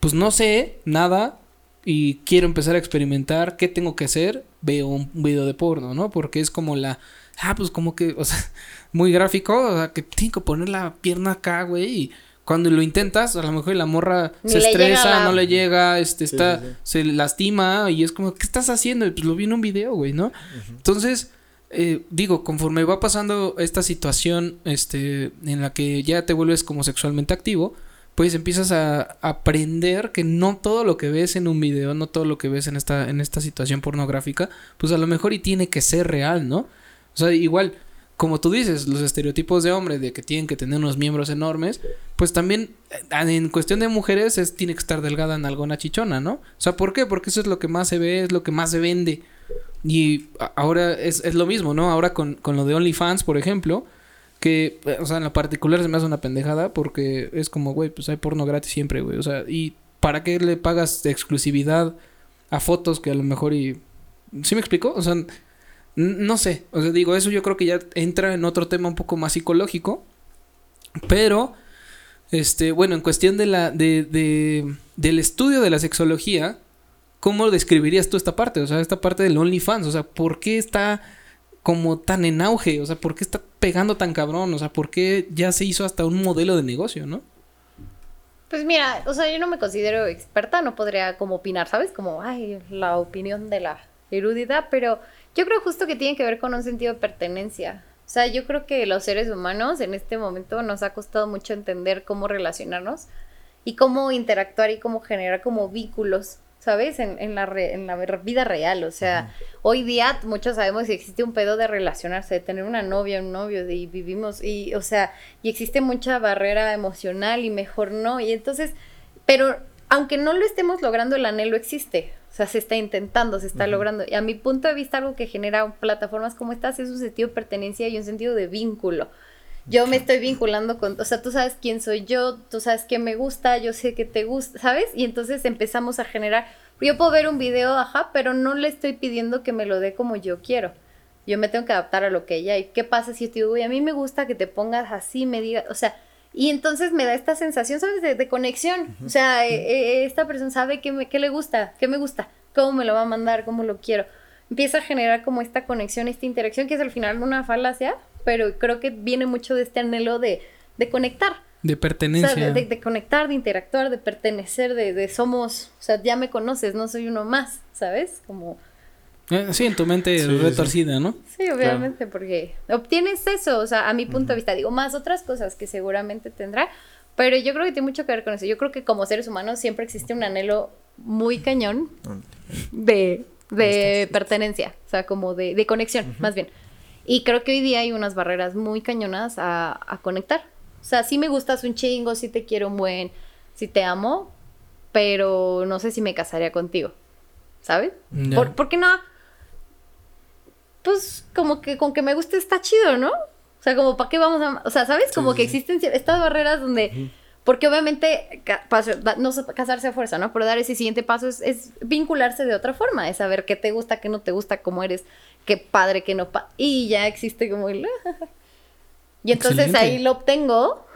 pues no sé nada y quiero empezar a experimentar qué tengo que hacer, veo un video de porno, ¿no? Porque es como la, ah, pues como que, o sea, muy gráfico, o sea, que tengo que poner la pierna acá, güey, y cuando lo intentas, a lo mejor la morra Ni se estresa, la- no le llega, este, Sí, está, sí, sí. se lastima y es como, ¿qué estás haciendo? Y pues lo vi en un video, güey, ¿no? Entonces, eh, digo, conforme va pasando esta situación, este, en la que ya te vuelves como sexualmente activo, pues empiezas a aprender que no todo lo que ves en un video, no todo lo que ves en esta, en esta situación pornográfica, pues a lo mejor y tiene que ser real, ¿no? O sea, igual, como tú dices, los estereotipos de hombre de que tienen que tener unos miembros enormes, pues también eh, en cuestión de mujeres es tiene que estar delgada en alguna chichona, ¿no? O sea, ¿por qué? Porque eso es lo que más se ve, es lo que más se vende. Y ahora es, es lo mismo, ¿no? Ahora con, con lo de OnlyFans, por ejemplo, que, eh, o sea, en lo particular se me hace una pendejada porque es como, güey, pues hay porno gratis siempre, güey. O sea, ¿y para qué le pagas exclusividad a fotos que a lo mejor y... ¿Sí me explico? O sea, no sé. O sea, digo, eso yo creo que ya entra en otro tema un poco más psicológico. Pero, este, bueno, en cuestión de la, de, de, del estudio de la sexología, ¿cómo describirías tú esta parte? O sea, esta parte del OnlyFans. O sea, ¿por qué está como tan en auge? O sea, ¿por qué está pegando tan cabrón? O sea, ¿por qué ya se hizo hasta un modelo de negocio, no? Pues mira, o sea, yo no me considero experta, no podría como opinar, ¿sabes? Como, ay, la opinión de la erudita, pero yo creo justo que tiene que ver con un sentido de pertenencia. O sea, yo creo que los seres humanos en este momento nos ha costado mucho entender cómo relacionarnos y cómo interactuar y cómo generar como vínculos, ¿sabes? En, en la, re- en la vida real. O sea, hoy día muchos sabemos que existe un pedo de relacionarse, de tener una novia, un novio, de, y vivimos, y, o sea, y existe mucha barrera emocional y mejor no. Y entonces, pero aunque no lo estemos logrando, el anhelo existe. O sea, se está intentando, se está logrando. Y a mi punto de vista, algo que genera plataformas como estas es un sentido de pertenencia y un sentido de vínculo. Yo me estoy vinculando con, o sea, tú sabes quién soy yo, tú sabes qué me gusta, yo sé que te gusta, ¿sabes? Y entonces empezamos a generar, yo puedo ver un video, ajá, pero no le estoy pidiendo que me lo dé como yo quiero. Yo me tengo que adaptar a lo que ella. ¿Y qué pasa si yo te digo, "Güey, a mí me gusta que te pongas así, me digas, o sea, y entonces me da esta sensación, ¿sabes? De, de conexión. O sea, eh, eh, esta persona sabe qué, me, qué le gusta, qué me gusta, cómo me lo va a mandar, cómo lo quiero. Empieza a generar como esta conexión, esta interacción, que es al final una falacia, pero creo que viene mucho de este anhelo de, de conectar. De O pertenencia. sea, de- de conectar, de interactuar, de pertenecer, de, de somos, o sea, ya me conoces, no soy uno más, ¿sabes? Como, Eh, sí, en tu mente Sí, sí, sí. retorcida, ¿no? sí, obviamente, porque obtienes eso, o sea, a mi punto de vista, digo, más otras cosas que seguramente tendrá, Pero yo creo que tiene mucho que ver con eso. Yo creo que como seres humanos siempre existe un anhelo muy cañón de, de pertenencia, o sea, como de, de conexión, más bien. Y creo que hoy día hay unas barreras muy cañonas a, a conectar. O sea, sí me gustas un chingo, sí te quiero un buen, sí te amo, pero no sé si me casaría contigo, ¿sabes? Ya. ¿Por, por qué no? Pues como que con que me guste está chido, ¿no? O sea, como para qué vamos a... O sea, ¿sabes? Como que existen estas barreras donde... Porque obviamente paso- no casarse a fuerza, ¿no? Pero dar ese siguiente paso es, es vincularse de otra forma, es saber qué te gusta, qué no te gusta, cómo eres, qué padre, qué no... pa- y ya existe como el... Y entonces Excelente. ahí lo obtengo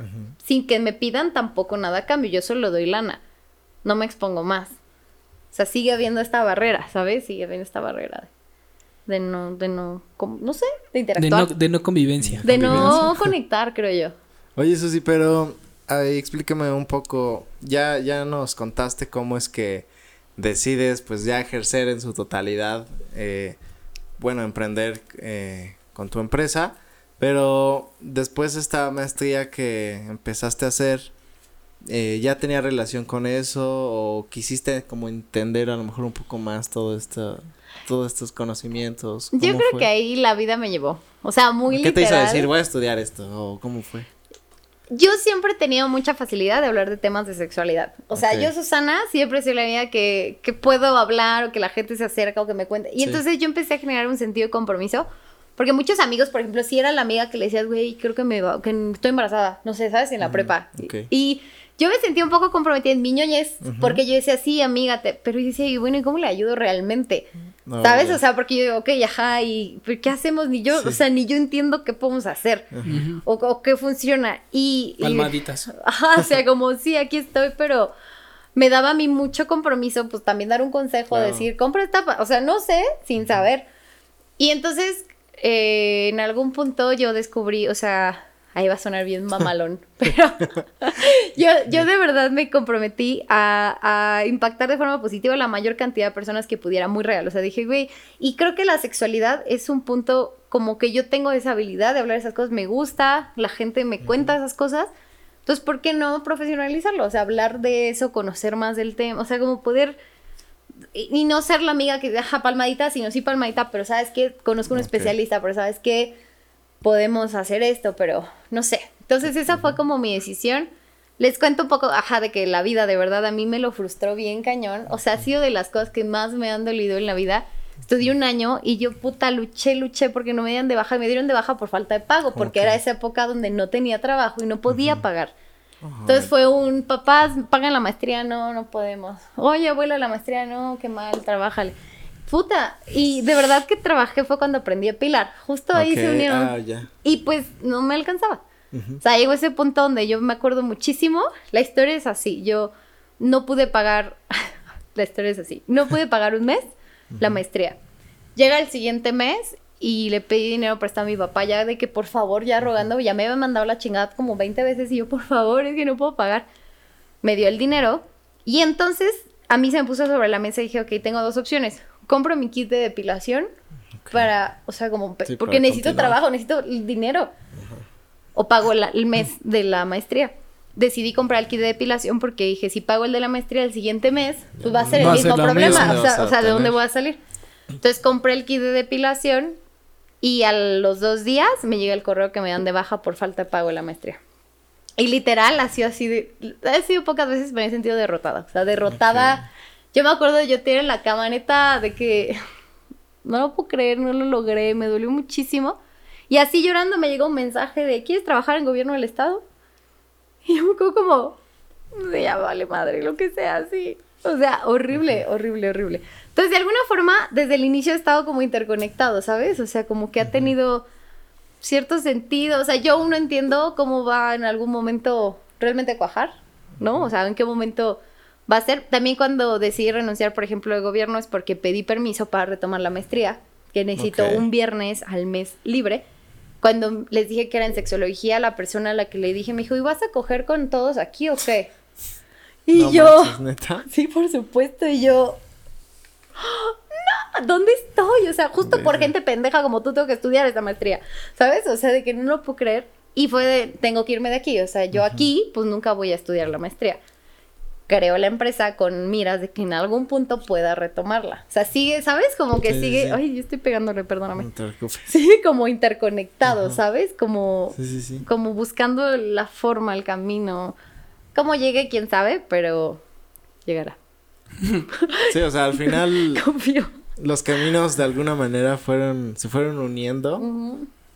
sin que me pidan tampoco nada a cambio, yo solo doy lana, no me expongo más. O sea, sigue habiendo esta barrera, ¿sabes? Sigue habiendo esta barrera de, de no, de no, no sé, de De interactuar, no, de no convivencia. de no conectar, creo yo. Oye, Susi, pero ay, explícame un poco. Ya, ya nos contaste cómo es que decides, pues, ya ejercer en su totalidad, eh, bueno, emprender eh, con tu empresa. Pero después esta maestría que empezaste a hacer, eh, ¿ya tenía relación con eso o quisiste como entender a lo mejor un poco más todo esto, todos estos conocimientos? Yo ¿Cómo creo fue? que ahí la vida me llevó. O sea, muy ¿Qué te hizo literal. decir voy a estudiar esto o cómo fue? Yo siempre he tenido mucha facilidad de hablar de temas de sexualidad. O sea, yo, Susana, siempre soy la niña que, que puedo hablar o que la gente se acerca o que me cuente. Y Sí. entonces yo empecé a generar un sentido de compromiso. Porque muchos amigos, por ejemplo, si era la amiga que le decías, güey, creo que me va, que estoy embarazada, no sé, ¿sabes? En la prepa. ok. Y yo me sentía un poco comprometida en mi ñoñez, porque yo decía, sí, amiga, te... pero yo decía, y bueno, ¿y cómo le ayudo realmente? No, ¿Sabes? ya. O sea, porque yo digo, ok, ajá, ¿y pero qué hacemos? Ni yo, Sí. o sea, ni yo entiendo qué podemos hacer o, o qué funciona. Y, y- Palmaditas. Ajá, o sea, como sí, aquí estoy, pero me daba a mí mucho compromiso, pues también dar un consejo, Claro. decir, compra esta, pa-", o sea, no sé, sin saber. Y entonces, eh, en algún punto yo descubrí, o sea, ahí va a sonar bien mamalón, pero yo, yo de verdad me comprometí a, a impactar de forma positiva a la mayor cantidad de personas que pudiera, muy real. O sea, dije, güey, y creo que la sexualidad es un punto como que yo tengo esa habilidad de hablar esas cosas, me gusta, la gente me cuenta esas cosas. Entonces, ¿por qué no profesionalizarlo? O sea, hablar de eso, conocer más del tema, o sea, como poder y no ser la amiga que deja palmadita, sino sí palmadita, pero sabes que conozco un especialista, pero sabes que podemos hacer esto, pero no sé. Entonces esa fue como mi decisión. Les cuento un poco, ajá, de que la vida de verdad a mí me lo frustró bien cañón. O sea, ha sido de las cosas que más me han dolido en la vida. Estudié un año y yo puta luché, luché porque no me dieron de baja. Me dieron de baja por falta de pago, porque era esa época donde no tenía trabajo y no podía pagar. Entonces fue un, papás, pagan la maestría, no, no podemos. Oye, abuelo, la maestría, no, qué mal, trabájale. Puta, y de verdad que trabajé fue cuando aprendí a pilar. Justo ahí se Ok, unieron. Ah, ya. Y pues no me alcanzaba. O sea, llegó ese punto donde yo me acuerdo muchísimo. La historia es así. Yo no pude pagar. la historia es así. No pude pagar un mes la maestría. Llega el siguiente mes y le pedí dinero prestado a mi papá ya de que por favor, ya rogando, ya me había mandado la chingada como 20 veces y yo por favor, es que no puedo pagar. Me dio el dinero y entonces a mí se me puso sobre la mesa y dije, ok, tengo dos opciones. Compro mi kit de depilación para, o sea, como, Sí, porque necesito continuar. trabajo, necesito dinero. O pago la- el mes de la maestría. Decidí comprar el kit de depilación porque dije, si pago el de la maestría el siguiente mes, pues va a ser el Va mismo ser problema. O sea, o ¿de dónde voy a salir? Entonces compré el kit de depilación y a los dos días me llega el correo que me dan de baja por falta de pago de la maestría. Y literal, ha sido así de... Ha sido pocas veces me he sentido derrotada. O sea, derrotada... Yo me acuerdo de yo tener en la cama, neta, de que... No lo puedo creer, no lo logré, me dolió muchísimo. Y así llorando me llegó un mensaje de, ¿quieres trabajar en gobierno del estado? Y yo me quedo como, ya vale madre, lo que sea, así. O sea, horrible, horrible, horrible. Entonces, de alguna forma, desde el inicio he estado como interconectado, ¿sabes? O sea, como que ha tenido cierto sentido. O sea, yo aún no entiendo cómo va en algún momento realmente a cuajar, ¿no? O sea, en qué momento va a ser. También cuando decidí renunciar, por ejemplo, de gobierno es porque pedí permiso para retomar la maestría, que necesito Ok. un viernes al mes libre. Cuando les dije que era en sexología, la persona a la que le dije me dijo, ¿y vas a coger con todos aquí o qué? Y No yo, manches, ¿neta? sí, por supuesto, y yo, no, ¿dónde estoy? O sea, justo por Verga. gente pendeja como tú tengo que estudiar esta maestría, ¿sabes? O sea, de que no lo puedo creer. Y fue de, tengo que irme de aquí, o sea, yo aquí, pues nunca voy a estudiar la maestría. Creo la empresa con miras de que en algún punto pueda retomarla. O sea, sigue, ¿sabes? Como que Sí, sigue, sí. ay, yo estoy pegándole, perdóname. No. Sigue como interconectado, ¿sabes? Como, Sí, sí, sí. como buscando la forma, el camino. Cómo llegue, quién sabe, pero llegará. Sí, o sea, al final Confío. los caminos de alguna manera fueron, se fueron uniendo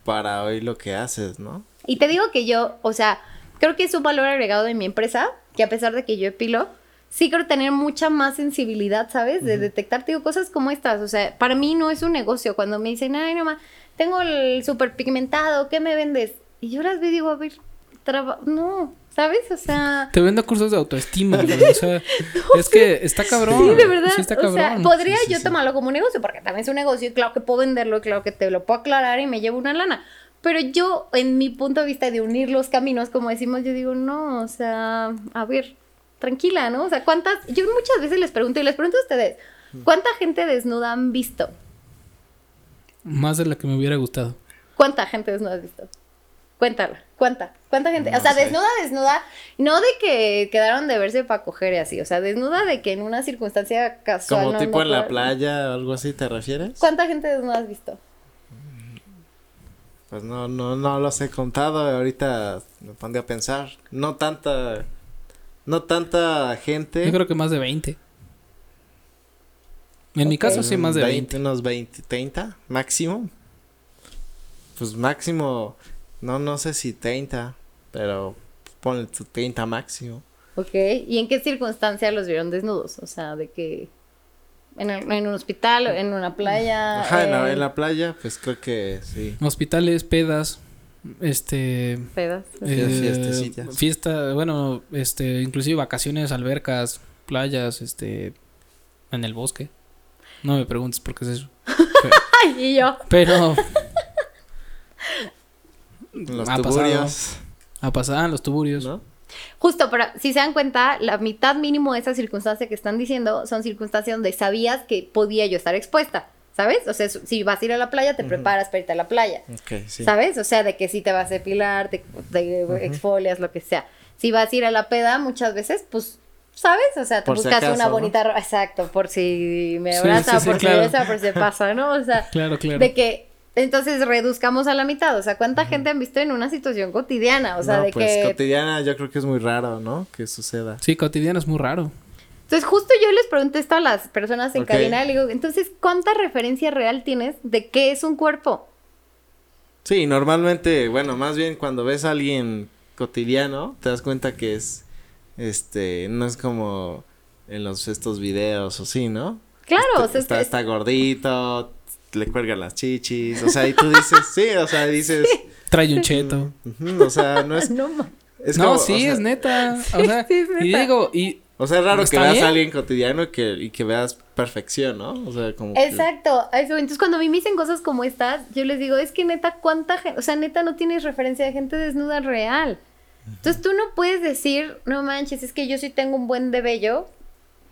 para hoy lo que haces, ¿no? Y te digo que yo, o sea, creo que es un valor agregado de mi empresa, que a pesar de que yo epilo, sí creo tener mucha más sensibilidad, ¿sabes? De detectar, digo, cosas como estas. O sea, para mí no es un negocio. Cuando me dicen, ay, no ma, tengo el súper pigmentado, ¿qué me vendes? Y yo las veo y digo, a ver, traba no, ¿sabes? O sea... Te vendo cursos de autoestima, güey. O sea, es que está cabrón. Sí, de verdad. Sí, está o sea, cabrón. podría Sí, sí, yo tomarlo como un negocio, porque también es un negocio y claro que puedo venderlo y claro que te lo puedo aclarar y me llevo una lana. Pero yo, en mi punto de vista de unir los caminos, como decimos, yo digo, no, o sea, a ver, tranquila, ¿no? O sea, ¿cuántas? Yo muchas veces les pregunto y les pregunto a ustedes, ¿cuánta gente desnuda han visto? Más de la que me hubiera gustado. ¿Cuánta gente desnuda has visto? Cuéntala, ¿cuánta? ¿Cuánta gente? No o sea, sé. desnuda, desnuda, no de que quedaron de verse para coger y así, o sea, desnuda de que en una circunstancia casual. Como no- tipo no en la playa o algo así, ¿te refieres? ¿Cuánta gente desnuda has visto? Pues no, no, no los he contado, ahorita me pondré a pensar. No tanta, no tanta gente. Yo creo que más de 20. En mi caso sí, más de 20. Unos 20, 30 máximo. Pues máximo, no, no sé si 30, pero ponle tu 30 máximo. Ok, ¿y en qué circunstancia los vieron desnudos? O sea, de que en, el- en un hospital, en una playa. Ajá, en la, eh, en la playa, pues creo que sí. Hospitales, pedas, este... pedas. Fiestas, eh, fiestecillas. fiesta, bueno, este, inclusive vacaciones, albercas, playas, este, en el bosque. No me preguntes por qué es eso. Ay, y yo. Pero Los ha tuburios, a pasar los tuburios. ¿no? Justo, pero si se dan cuenta, la mitad mínimo de esa circunstancia que están diciendo son circunstancias donde sabías que podía yo estar expuesta, ¿sabes? O sea, si vas a ir a la playa, te preparas para irte a la playa. Sí. ¿Sabes? O sea, de que si te vas a depilar, te, te exfolias, lo que sea. Si vas a ir a la peda, muchas veces, pues, ¿sabes? O sea, te Por si buscas acaso, una ¿no? bonita ropa. Exacto, por si me Sí, abraza, sí, sí, por claro. si besa, por si pasa, ¿no? O sea, Claro, claro. de que. Entonces reduzcamos a la mitad. O sea, ¿cuánta gente han visto en una situación cotidiana? O sea, no, de pues que. cotidiana yo creo que es muy raro, ¿no? Que suceda. Sí, cotidiano es muy raro. Entonces, justo yo les pregunté esto a las personas en Ok. cabina. Le digo, entonces, ¿cuánta referencia real tienes de qué es un cuerpo? Sí, normalmente, bueno, más bien cuando ves a alguien cotidiano, te das cuenta que es, este, no es como en los estos videos o sí, ¿no? Claro, Está, o sea, está, es- está gordito, le cuelgan las chichis, o sea, y tú dices, sí, o sea, dices, Trae un cheto. o sea, no es, no es no, como, sí, o sea, es neta. O sea, sí, es y digo, y O sea, es raro que ¿Está veas bien? a alguien cotidiano y que, y que veas perfección, ¿no? O sea, como que- Exacto, eso. Entonces, cuando a mí me dicen cosas como estas, yo les digo, es que neta, ¿cuánta gente? O sea, neta, no tienes referencia de gente desnuda real. Entonces, tú no puedes decir, no manches, es que yo sí tengo un buen de vello.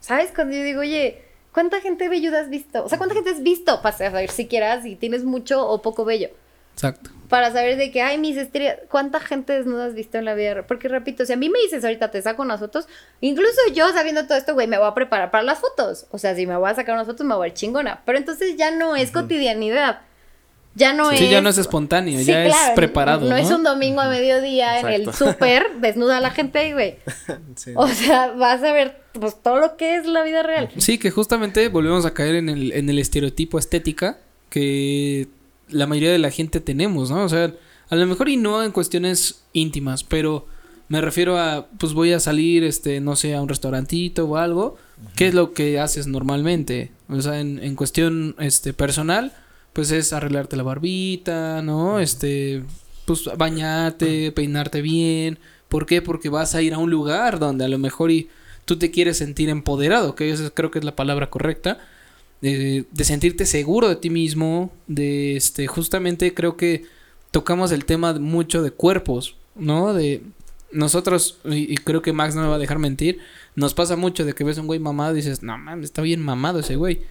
¿Sabes? Cuando yo digo, oye, ¿cuánta gente velluda has visto? O sea, ¿cuánta gente has visto? Para saber siquiera si tienes mucho o poco vello. exacto. Para saber de que, ay, mis estrellas, ¿cuánta gente desnuda has visto en la vida? Porque repito, si a mí me dices ahorita te saco unas fotos, incluso yo sabiendo todo esto, güey, me voy a preparar para las fotos. O sea, si me voy a sacar unas fotos, me voy a ver chingona. Pero entonces ya no es cotidianidad. Ya no es. Sí, ya no es espontáneo, Sí, ya es preparado. No, No, es un domingo a mediodía en el Exacto. súper, desnuda la gente ahí, güey. sí. O sea, vas a ver pues todo lo que es la vida real. Sí, que justamente volvemos a caer en el, en el estereotipo estética que la mayoría de la gente tenemos, ¿no? O sea, a lo mejor y no en cuestiones íntimas, pero me refiero a, pues voy a salir, este, no sé, a un restaurantito o algo. ¿Qué es lo que haces normalmente? O sea, en, en cuestión, este, personal, pues es arreglarte la barbita, ¿no? Este, pues bañarte, peinarte bien. ¿Por qué? Porque vas a ir a un lugar donde a lo mejor y tú te quieres sentir empoderado, que esa creo que es la palabra correcta, de, de sentirte seguro de ti mismo, de este, justamente creo que tocamos el tema mucho de cuerpos, ¿no? De nosotros, y, y creo que Max no me va a dejar mentir, nos pasa mucho de que ves a un güey mamado y dices, no mames, está bien mamado ese güey.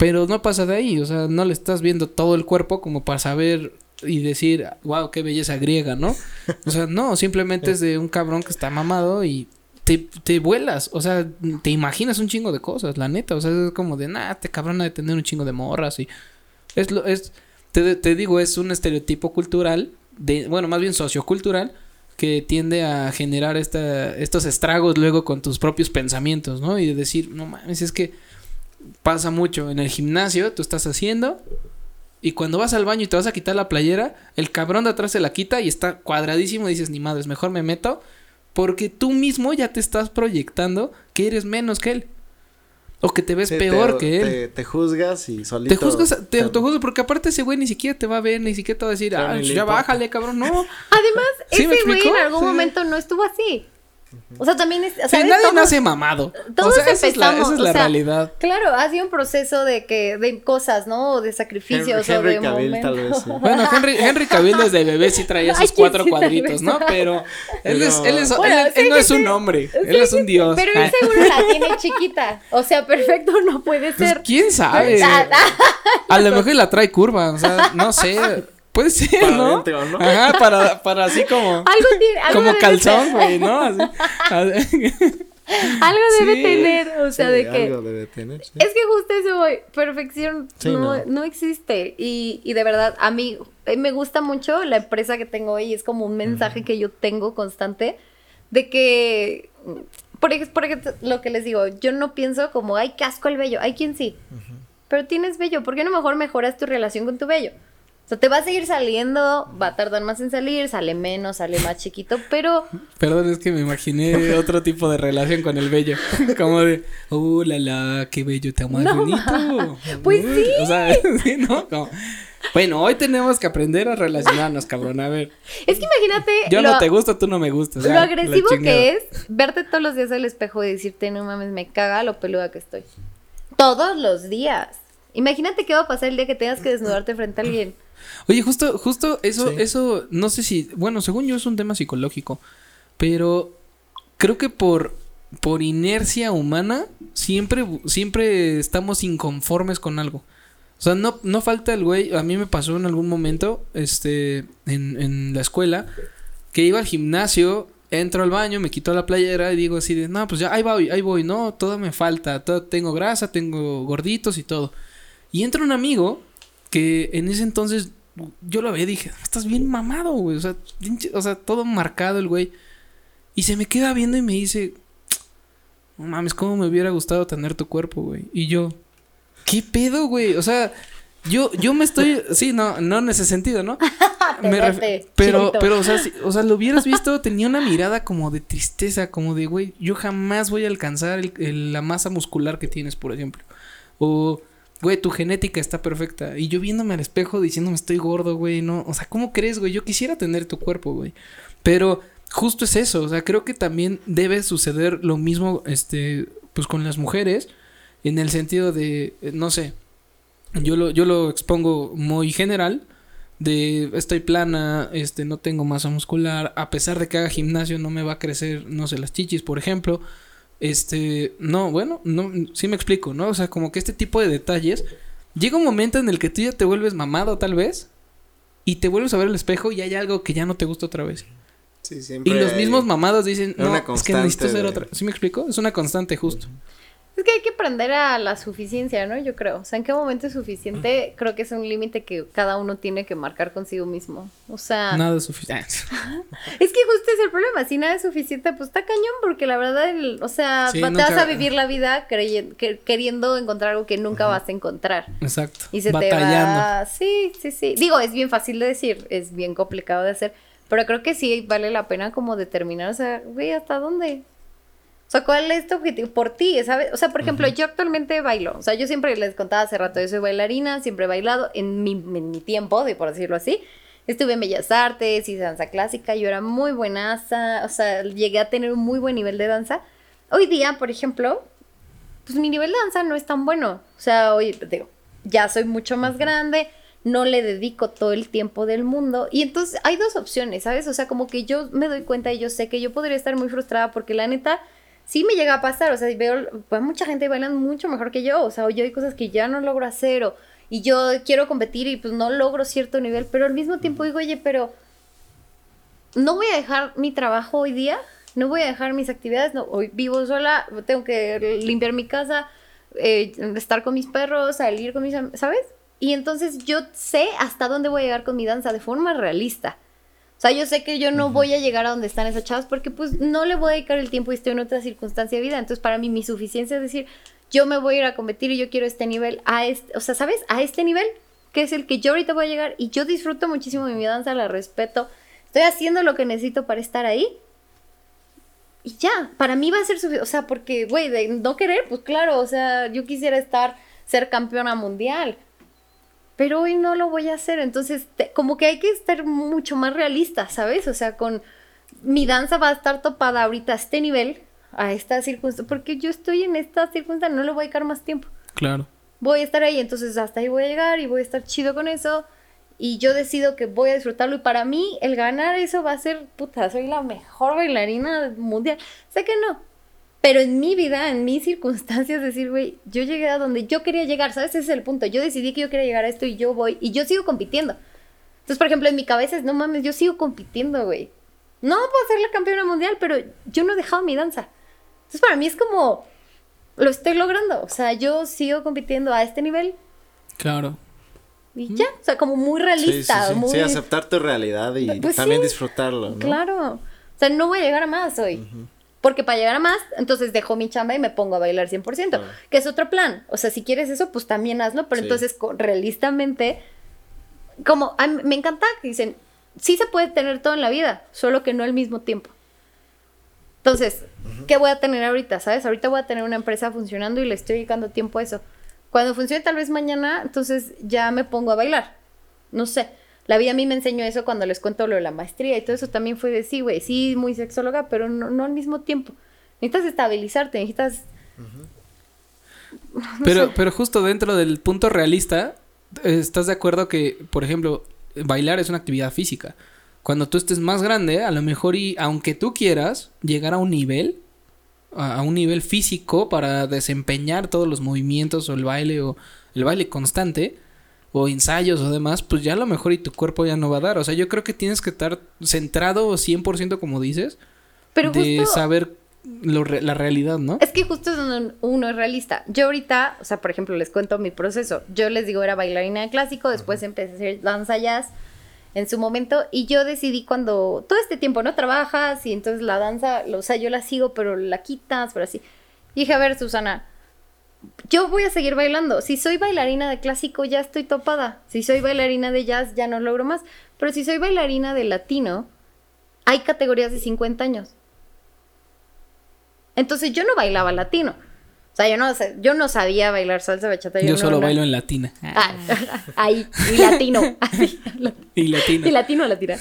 Pero no pasa de ahí, o sea, no le estás viendo todo el cuerpo como para saber y decir, wow, qué belleza griega, ¿no? O sea, no, simplemente es de un cabrón que está mamado y te, te vuelas, o sea, te imaginas un chingo de cosas, la neta, o sea, es como de, nah, este cabrón ha de tener un chingo de morras y es lo, es, te, te digo, es un estereotipo cultural, de, bueno, más bien sociocultural, que tiende a generar esta, estos estragos luego con tus propios pensamientos, ¿no? Y de decir, no mames, es que pasa mucho en el gimnasio, tú estás haciendo y cuando vas al baño y te vas a quitar la playera, el cabrón de atrás se la quita y está cuadradísimo y dices, ni madres, mejor me meto porque tú mismo ya te estás proyectando que eres menos que él. O que te ves Sí, peor te, que él. Te, te juzgas y solito. Te juzgas, te autojuzgas porque aparte ese güey ni siquiera te va a ver, ni siquiera te va a decir, ah, pues ya importa. bájale, cabrón, no. Además, ¿Sí ese güey en algún Sí. momento no estuvo así. O sea, también es. O sea, ¿sabes? nadie Todos- nace mamado. todos o sea, esa es la, empezamos, esa es o la sea, realidad. Claro, ha sido un proceso de que, de cosas, ¿no? O de sacrificios o Henry de Cavill, momentos. tal vez, sí. Bueno, Henry, Henry Cavill desde bebé sí traía Ay, esos cuatro sí, cuadritos. ¿no? Pero él es, él es, Bueno, él, él sí, no sí, es un sí. hombre, él Sí, es un sí, dios. Pero él seguro la tiene chiquita. O sea, perfecto no puede pues, ser. quién sabe. A lo mejor la trae curva, o sea, no sé. Puede ser, Para ¿no? adentro, ¿no? Ajá, para, para así como. Algo tiene. Algo Como debe calzón, güey, ¿no? Así. Algo debe Sí. tener. O sea, Sí, de que. algo debe tener, sí. Es que justo eso, güey, perfección Sí, no, no. no existe. Y, y de verdad, a mí eh, me gusta mucho la empresa que tengo hoy. Es como un mensaje que yo tengo constante de que, por, por ejemplo, lo que les digo, yo no pienso como, ay, casco el vello. Hay quien sí. Pero tienes vello. ¿Por qué no mejor mejoras tu relación con tu vello? O sea, te va a seguir saliendo, va a tardar más en salir, sale menos, sale más chiquito, pero Perdón, es que me imaginé otro tipo de relación con el bello. Como de, oh, la la, qué bello, te amo No, bonito. Pues Uy, sí. O sea, sí, ¿no? Como, bueno, hoy tenemos que aprender a relacionarnos, cabrón. A ver, es que imagínate yo lo- no te gusto, tú no me gustas. Lo la agresivo que es verte todos los días al espejo y decirte, no mames, me caga lo peluda que estoy. Todos los días. Imagínate qué va a pasar el día que tengas que desnudarte frente a alguien. Oye, justo, justo eso, Sí. eso, no sé si, bueno, según yo es un tema psicológico, pero creo que por, por inercia humana, siempre, siempre estamos inconformes con algo. O sea, no, no falta el güey, a mí me pasó en algún momento, este, en, en la escuela, que iba al gimnasio, entro al baño, me quito la playera y digo así de, no, pues ya, ahí voy, ahí voy, no, todo me falta, todo, tengo grasa, tengo gorditos y todo. Y entra un amigo que en ese entonces yo lo veía y dije, estás bien mamado, güey, o sea, o sea, todo marcado el güey. Y se me queda viendo y me dice, no mames, cómo me hubiera gustado tener tu cuerpo, güey. Y yo, ¿qué pedo, güey? O sea, yo, yo me estoy, sí, no, no en ese sentido, ¿no? Me ref- pero, pero, o sea, si- o sea, lo hubieras visto, tenía una mirada como de tristeza, como de, güey, yo jamás voy a alcanzar el- el- la masa muscular que tienes, por ejemplo. O, güey, tu genética está perfecta. Y yo viéndome al espejo diciéndome estoy gordo, güey, no. O sea, ¿cómo crees, güey? Yo quisiera tener tu cuerpo, güey. Pero justo es eso, o sea, creo que también debe suceder lo mismo, este, pues con las mujeres, en el sentido de, eh, no sé, yo lo, yo lo expongo muy general, de estoy plana, este, no tengo masa muscular, a pesar de que haga gimnasio no me va a crecer, no sé, las chichis, por ejemplo, este, no, bueno, no, sí me explico, ¿no? O sea, como que este tipo de detalles, llega un momento en el que tú ya te vuelves mamado tal vez, y te vuelves a ver el espejo y hay algo que ya no te gusta otra vez. Sí, Y siempre los hay- mismos mamados dicen, no, es que necesito ser otra. ¿Sí me explico? Es una constante justo. Es que hay que aprender a la suficiencia, ¿no? Yo creo. O sea, ¿en qué momento es suficiente? Creo que es un límite que cada uno tiene que marcar consigo mismo. O sea, Nada es suficiente. es que justo es el problema. Si nada es suficiente, pues está cañón, porque la verdad, el- o sea, Sí, te nunca- vas a vivir la vida creyen- que- queriendo encontrar algo que nunca vas a encontrar. Exacto. Y se Batallando. te va. Sí, sí, sí. Digo, es bien fácil de decir, es bien complicado de hacer. Pero creo que sí vale la pena como determinar, o sea, güey, ¿hasta dónde? O sea, ¿cuál es tu objetivo? Por ti, ¿sabes? O sea, por ejemplo, yo actualmente bailo. O sea, yo siempre les contaba hace rato, yo soy bailarina, siempre he bailado en mi, en mi tiempo, de por decirlo así. Estuve en Bellas Artes, hice danza clásica, yo era muy buenaza, o sea, llegué a tener un muy buen nivel de danza. Hoy día, por ejemplo, pues mi nivel de danza no es tan bueno. O sea, hoy, digo, ya soy mucho más grande, no le dedico todo el tiempo del mundo. Y entonces hay dos opciones, ¿sabes? O sea, como que yo me doy cuenta y yo sé que yo podría estar muy frustrada porque la neta sí me llega a pasar. O sea, veo, pues mucha gente bailando mucho mejor que yo. O sea, yo hay cosas que ya no logro hacer o... y yo quiero competir y pues no logro cierto nivel, pero al mismo tiempo digo, oye, pero no voy a dejar mi trabajo hoy día, no voy a dejar mis actividades, no, hoy vivo sola, tengo que limpiar mi casa, eh, estar con mis perros, salir con mis, ¿sabes? Y entonces yo sé hasta dónde voy a llegar con mi danza de forma realista. O sea, yo sé que yo no voy a llegar a donde están esas chavas porque pues no le voy a dedicar el tiempo y estoy en otra circunstancia de vida. Entonces para mí mi suficiencia es decir, yo me voy a ir a competir y yo quiero este nivel, a este, o sea, ¿sabes? A este nivel, que es el que yo ahorita voy a llegar y yo disfruto muchísimo de mi danza, la respeto, estoy haciendo lo que necesito para estar ahí. Y ya, para mí va a ser suficiente, o sea, porque, güey, de no querer, pues claro, o sea, yo quisiera estar, ser campeona mundial pero hoy no lo voy a hacer. Entonces, como que hay que estar mucho más realista, ¿sabes? O sea, con mi danza va a estar topada ahorita a este nivel, a esta circunstancia, porque yo estoy en esta circunstancia, no le voy a dedicar más tiempo. Claro. Voy a estar ahí, entonces hasta ahí voy a llegar y voy a estar chido con eso. Y yo decido que voy a disfrutarlo. Y para mí, el ganar eso va a ser, puta, soy la mejor bailarina mundial. Sé que no, pero en mi vida, en mis circunstancias, decir, güey, yo llegué a donde yo quería llegar, ¿sabes? Ese es el punto. Yo decidí que yo quería llegar a esto y yo voy, y yo sigo compitiendo. Entonces, por ejemplo, en mi cabeza es, no mames, yo sigo compitiendo, güey. No puedo ser la campeona mundial, pero yo no he dejado mi danza. Entonces, para mí es como, lo estoy logrando. O sea, yo sigo compitiendo a este nivel. Claro. Y ya, o sea, como muy realista. Sí, sí, muy... sí aceptar tu realidad y Pues también disfrutarlo, ¿no? Claro. O sea, no voy a llegar a más hoy. Porque para llegar a más, entonces dejo mi chamba y me pongo a bailar 100%, Claro. que es otro plan. O sea, si quieres eso, pues también hazlo, pero Sí. entonces realistamente, como a mí- me encanta que dicen, sí se puede tener todo en la vida, solo que no al mismo tiempo. Entonces, ¿qué voy a tener ahorita? ¿Sabes? Ahorita voy a tener una empresa funcionando y le estoy dedicando tiempo a eso. Cuando funcione tal vez mañana, entonces ya me pongo a bailar. No sé. La vida a mí me enseñó eso cuando les cuento lo de la maestría y todo eso también fue de sí, güey, sí, muy sexóloga, pero no, no al mismo tiempo. Necesitas estabilizarte, necesitas... Pero, pero justo dentro del punto realista, eh, ¿estás de acuerdo que, por ejemplo, bailar es una actividad física? Cuando tú estés más grande, a lo mejor y aunque tú quieras llegar a un nivel, a, a un nivel físico para desempeñar todos los movimientos o el baile o el baile constante o ensayos o demás, pues ya a lo mejor y tu cuerpo ya no va a dar. O sea, yo creo que tienes que estar centrado 100% como dices, Pero de justo... saber lo re- la realidad, ¿no? Es que justo es donde uno es realista. Yo ahorita, o sea, por ejemplo, les cuento mi proceso. Yo les digo, era bailarina de clásico, después empecé a hacer danza jazz en su momento y yo decidí cuando todo este tiempo no trabajas y entonces la danza, o sea, yo la sigo, pero la quitas, pero así. Y dije, a ver, Susana, yo voy a seguir bailando. Si soy bailarina de clásico, ya estoy topada. Si soy bailarina de jazz, ya no logro más. Pero si soy bailarina de latino, hay categorías de 50 años. Entonces yo no bailaba latino. O sea, yo no, yo no sabía bailar salsa bachata. Yo no- solo no- bailo en latina. Ah, ahí, y latino. así, Y latina. y latino latina.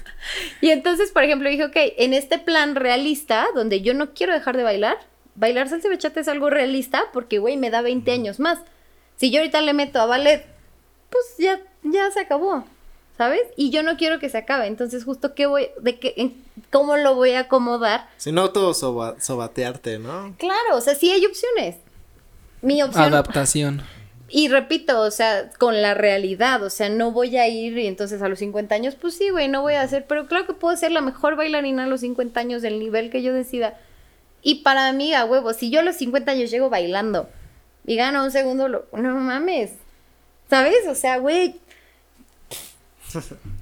y entonces, por ejemplo, dije, ok, en este plan realista, donde yo no quiero dejar de bailar, bailar salsa y bachata es algo realista porque, güey, me da 20 años más. Si yo ahorita le meto a ballet, pues ya, ya se acabó, ¿sabes? Y yo no quiero que se acabe. Entonces, justo, ¿qué voy, de qué, en- cómo lo voy a acomodar? Si no, todo soba- sobatearte, ¿no? Claro, o sea, sí hay opciones. Mi opción... Adaptación. Y repito, o sea, con la realidad, o sea, no voy a ir y entonces a los 50 años, pues sí, güey, no voy a hacer, pero claro que puedo ser la mejor bailarina a los 50 años del nivel que yo decida. Y para mí, a huevo, si yo a los 50 años llego bailando y gano un segundo, lo- no mames, ¿sabes? O sea, güey.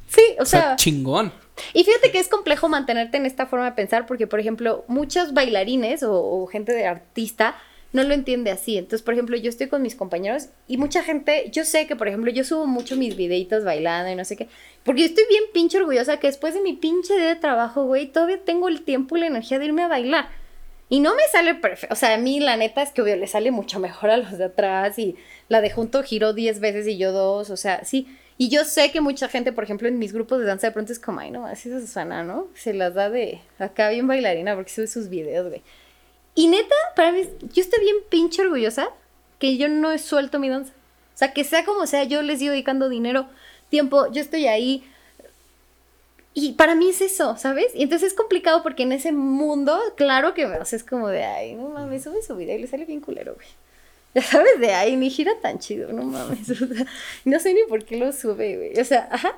Sí, o O sea, sea, chingón. y fíjate que es complejo mantenerte en esta forma de pensar porque, por ejemplo, muchos bailarines o, o gente de artista no lo entiende así. Entonces, por ejemplo, yo estoy con mis compañeros y mucha gente, yo sé que, por ejemplo, yo subo mucho mis videitos bailando y no sé qué, porque yo estoy bien pinche orgullosa que después de mi pinche día de trabajo, güey, todavía tengo el tiempo y la energía de irme a bailar. Y no me sale perfecto. O sea, a mí la neta es que obvio le sale mucho mejor a los de atrás y la de junto giró 10 veces y yo dos. O sea, sí. Y yo sé que mucha gente, por ejemplo, en mis grupos de danza de pronto es como, ay, no, así es Susana, ¿no? Se las da de acá bien bailarina porque sube sus videos, güey. Y neta, para mí, yo estoy bien pinche orgullosa que yo no he suelto mi danza. O sea, que sea como sea, yo les sigo dedicando dinero, tiempo, yo estoy ahí. Y para mí es eso, ¿sabes? Y entonces es complicado porque en ese mundo, claro que o sea, es como de, ay, no mames, sube su video y le sale bien culero, güey. Ya sabes, de ahí ni gira tan chido, no mames. O sea, no sé ni por qué lo sube, güey. O sea, ajá.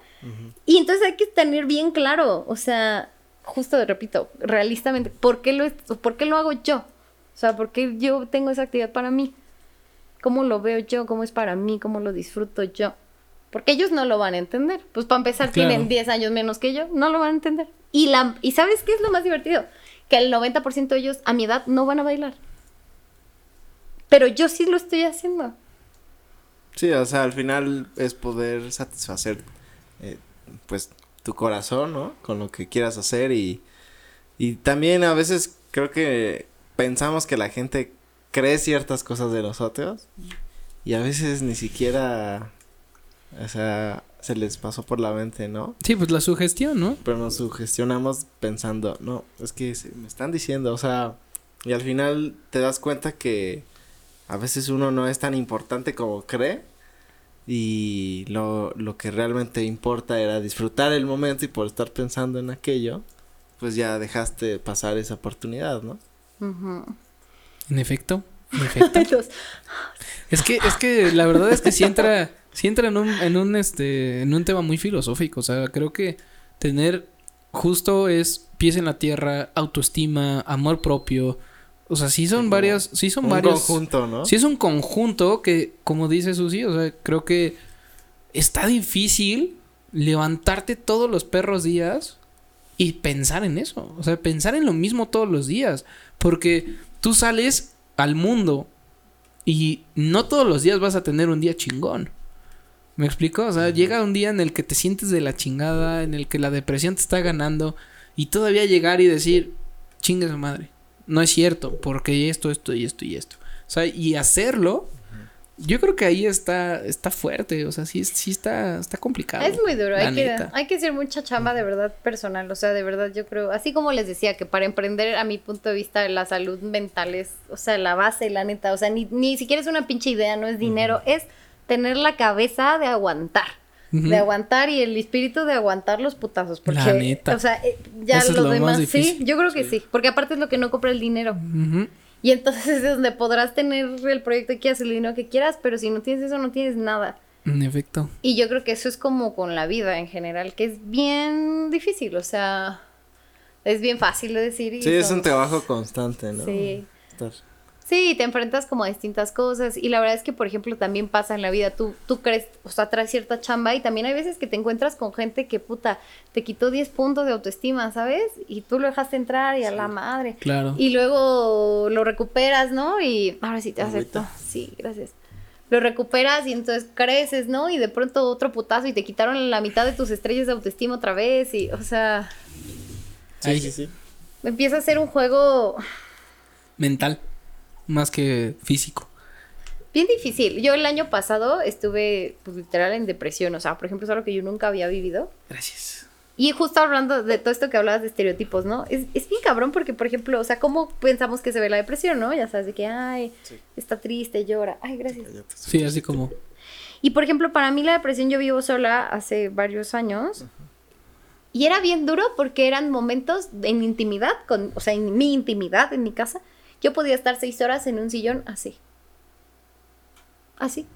Y entonces hay que tener bien claro, o sea, justo repito, realistamente, ¿por qué lo, por qué lo hago yo? O sea, ¿por qué yo tengo esa actividad para mí? ¿Cómo lo veo yo? ¿Cómo es para mí? ¿Cómo lo disfruto yo? Porque ellos no lo van a entender. Pues para empezar, Claro. tienen 10 años menos que yo, no lo van a entender. Y, la, y ¿sabes qué es lo más divertido? Que el 90% de ellos a mi edad no van a bailar. Pero yo sí lo estoy haciendo. Sí, o sea, al final es poder satisfacer, eh, pues, tu corazón, ¿no? Con lo que quieras hacer y, y también a veces creo que pensamos que la gente cree ciertas cosas de nosotros y a veces ni siquiera, o sea, se les pasó por la mente, ¿no? Sí, pues la sugestión, ¿no? Pero nos sugestionamos pensando, no, es que se- me están diciendo, o sea, y al final te das cuenta que a veces uno no es tan importante como cree y lo, lo que realmente importa era disfrutar el momento y por estar pensando en aquello, pues ya dejaste pasar esa oportunidad, ¿no? Ujú. En efecto, en efecto. Es que, es que la verdad es que sí entra, sí entra en un, en un este, en un tema muy filosófico. O sea, creo que tener justo es pies en la tierra, autoestima, amor propio. O sea, sí son Como varias, sí son Un varios. conjunto, ¿no? Sí es un conjunto que, como dice Susi, o sea, creo que está difícil levantarte todos los perros días y pensar en eso. O sea, pensar en lo mismo todos los días. Porque tú sales al mundo y no todos los días vas a tener un día chingón. ¿Me explico? O sea, llega un día en el que te sientes de la chingada, en el que la depresión te está ganando y todavía llegar y decir, chingue su madre. No es cierto, porque esto, esto y esto y esto. O sea, y hacerlo, yo creo que ahí está, está fuerte. O sea, sí, sí está, está complicado. Es muy duro, hay que, hay que hacer mucha chamba de verdad personal, o sea, de verdad yo creo, así como les decía que para emprender a mi punto de vista la salud mental es, o sea, la base, la neta, o sea, ni, ni siquiera es una pinche idea, no es dinero, es tener la cabeza de aguantar, de aguantar y el espíritu de aguantar los putazos, porque, La neta. o sea, eh, ya Eso es los lo más demás, sí, yo creo que sí, porque aparte es lo que no compra el dinero. Y entonces es donde podrás tener el proyecto que quieras, el dinero que quieras, pero si no tienes eso, no tienes nada. En efecto. Y yo creo que eso es como con la vida en general, que es bien difícil, o sea, es bien fácil de decir. y Sí, es un trabajo constante, ¿no? Sí. Estar- Sí, te enfrentas como a distintas cosas y la verdad es que, por ejemplo, también pasa en la vida, tú, tú crees, o sea, traes cierta chamba y también hay veces que te encuentras con gente que, puta, te quitó 10 puntos de autoestima, ¿sabes? Y tú lo dejaste entrar y a la madre. Claro. Y luego lo recuperas, ¿no? Y ahora sí te acepto. Sí, gracias. Lo recuperas y entonces creces, ¿no? Y de pronto otro putazo y te quitaron la mitad de tus estrellas de autoestima otra vez y, o sea, Sí, sí, sí. empieza a ser un juego Mental. Más que físico. bien difícil. Yo el año pasado estuve, pues, literal en depresión, o sea, por ejemplo, es algo que yo nunca había vivido. Gracias. Y justo hablando de todo esto que hablabas de estereotipos, ¿no? Es, es bien cabrón porque, por ejemplo, o sea, ¿cómo pensamos que se ve la depresión, no? Ya sabes, de que, ay, Sí. está triste, llora. Ay, gracias. Cállate, Sí, así como. Y por ejemplo, para mí la depresión yo vivo sola hace varios años. Y era bien duro porque eran momentos en intimidad, con, o sea, en mi intimidad, en mi casa. Yo podía estar seis horas en un sillón así. Así.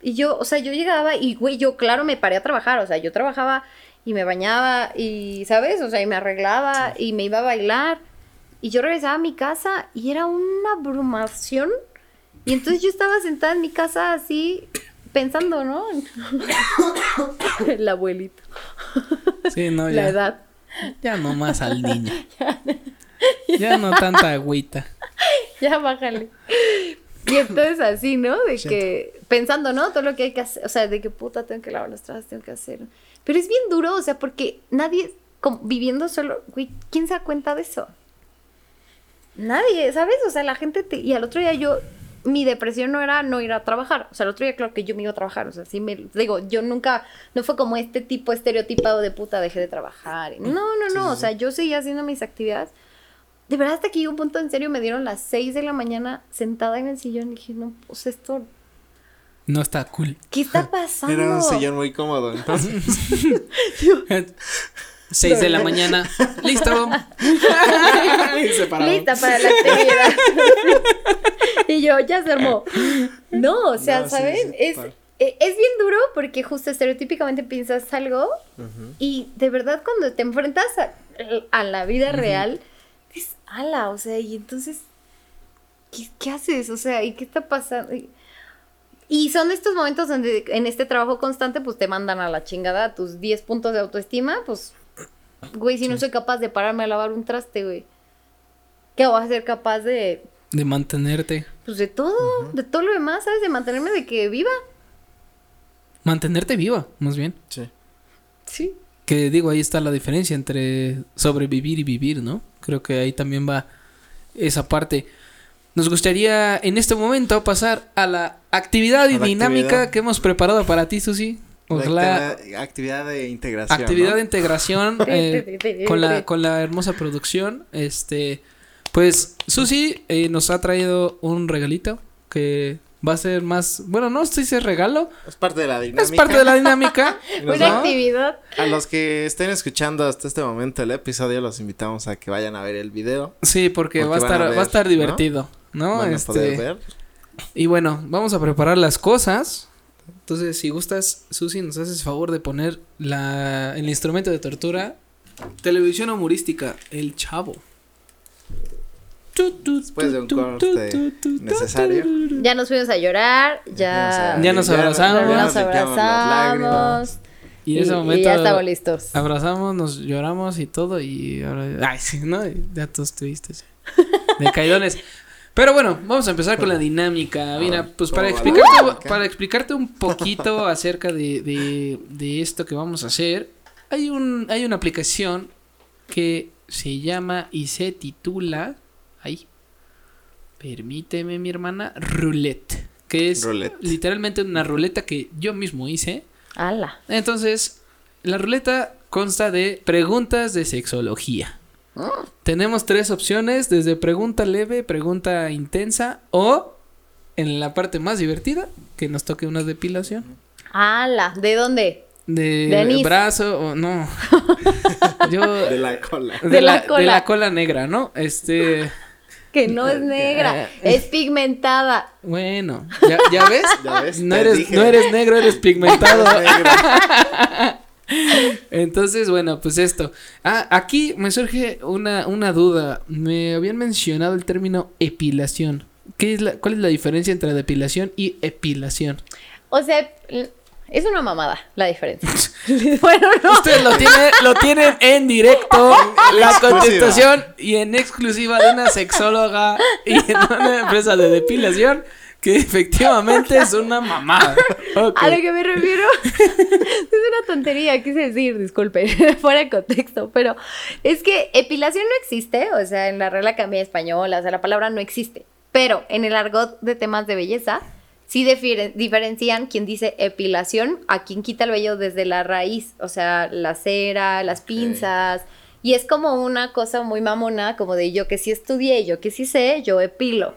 Y yo, o sea, yo llegaba y, güey, yo, claro, me paré a trabajar. O sea, yo trabajaba y me bañaba y, ¿sabes? O sea, y me arreglaba y me iba a bailar. Y yo regresaba a mi casa y era una abrumación. Y entonces yo estaba sentada en mi casa así, pensando, ¿no? El abuelito. Sí, no, La ya. edad. Ya no más al niño. ya no tanta agüita. Ya bájale. Y entonces así, ¿no? De que pensando, ¿no? Todo lo que hay que hacer, o sea, de que puta tengo que lavar los trastes, tengo que hacer. Pero es bien duro, o sea, porque nadie como, viviendo solo, güey, ¿quién se da cuenta de eso? Nadie, ¿sabes? O sea, la gente te... Y al otro día yo, mi depresión no era no ir a trabajar. O sea, el otro día claro que yo me iba a trabajar. O sea, sí me... Digo, yo nunca... No fue como este tipo estereotipado de puta, dejé de trabajar. No, no, no. O sea, yo seguía haciendo mis actividades. De verdad, hasta que llegó un punto en serio, me dieron las 6 de la mañana sentada en el sillón y dije, no, pues esto... No está cool. ¿Qué está pasando? Era un sillón muy cómodo, entonces. Seis de la mañana. Listo. Lista para la actividad. y yo, ya se armó. No, o sea, No, ¿saben? sí, es, total. e- es bien duro porque justo estereotípicamente piensas algo y de verdad cuando te enfrentas a, a la vida real, es ala, o sea, y entonces, ¿qué, qué haces? O sea, ¿y qué está pasando? Y, y son estos momentos donde en este trabajo constante, pues te mandan a la chingada tus 10 puntos de autoestima, pues, güey, si no soy capaz de pararme a lavar un traste, güey, ¿qué voy a ser capaz de, De mantenerte. pues de todo, de todo lo demás, ¿sabes? De mantenerme de que viva. Mantenerte viva, más bien. Sí. Sí. Que digo, ahí está la diferencia entre sobrevivir y vivir, ¿no? Creo que ahí también va esa parte. Nos gustaría en este momento pasar a la actividad y dinámica actividad. que hemos preparado para ti, Susi. Ojalá La actividad de integración. actividad ¿no? de integración eh, con la con la hermosa producción. Este, pues Susi eh, nos ha traído un regalito que va a ser más, bueno, no sé si es regalo, Es parte de la dinámica. es parte de la dinámica. Una ¿no? actividad. A los que estén escuchando hasta este momento el episodio, los invitamos a que vayan a ver el video. Sí, porque, Porque va a estar a va a estar ¿no? divertido, ¿no? Van a este poder ver. y bueno, vamos a preparar las cosas. Entonces, si gustas, Susi, nos haces favor de poner la el instrumento de tortura televisión humorística El Chavo. Después de un corte necesario. Ya nos fuimos a llorar, ya, Ya nos abrazamos. ya nos abrazamos. Y en ese y momento ya estamos listos. abrazamos, nos lloramos y todo y ahora ay, sí, no, ya todos tristes. De caidones. Pero bueno, vamos a empezar con la dinámica. Mira, ver, pues para ¿cómo va la explicarte, para explicarte un poquito acerca de, de, de esto que vamos a hacer, hay un, hay una aplicación que se llama y se titula, ay, permíteme mi hermana, Roulette, que es Roulette. literalmente una ruleta que yo mismo hice. Ala. Entonces, la ruleta consta de preguntas de sexología. Tenemos tres opciones, desde pregunta leve, pregunta intensa o, en la parte más divertida, que nos toque una depilación. Ala. ¿De dónde? De De anís. brazo o no. Yo... De la cola. De, De la, la cola. de la cola negra, ¿no? Este... Que no es negra, es pigmentada. Bueno, ¿ya, ya ves? ¿Ya ves? No eres, dije. no eres negro, eres pigmentado. Entonces, bueno, pues esto. Ah, aquí me surge una, una duda. Me habían mencionado el término epilación. ¿Qué es la, ¿Cuál es la diferencia entre depilación y epilación? O sea, es una mamada la diferencia. bueno, no. Ustedes lo tienen, lo tienen en directo, la exclusiva. contestación y en exclusiva de una sexóloga y en una empresa de depilación que efectivamente es una mamada. Ok. A lo que me refiero es una tontería, quise decir, disculpen, fuera de contexto, pero es que epilación no existe, o sea, en la regla Academia Española, o sea, la palabra no existe, pero en el argot de temas de belleza sí diferencian quien dice epilación a quien quita el vello desde la raíz, o sea, la cera, las pinzas, y es como una cosa muy mamona, como de yo que sí estudié, yo que sí sé, yo epilo.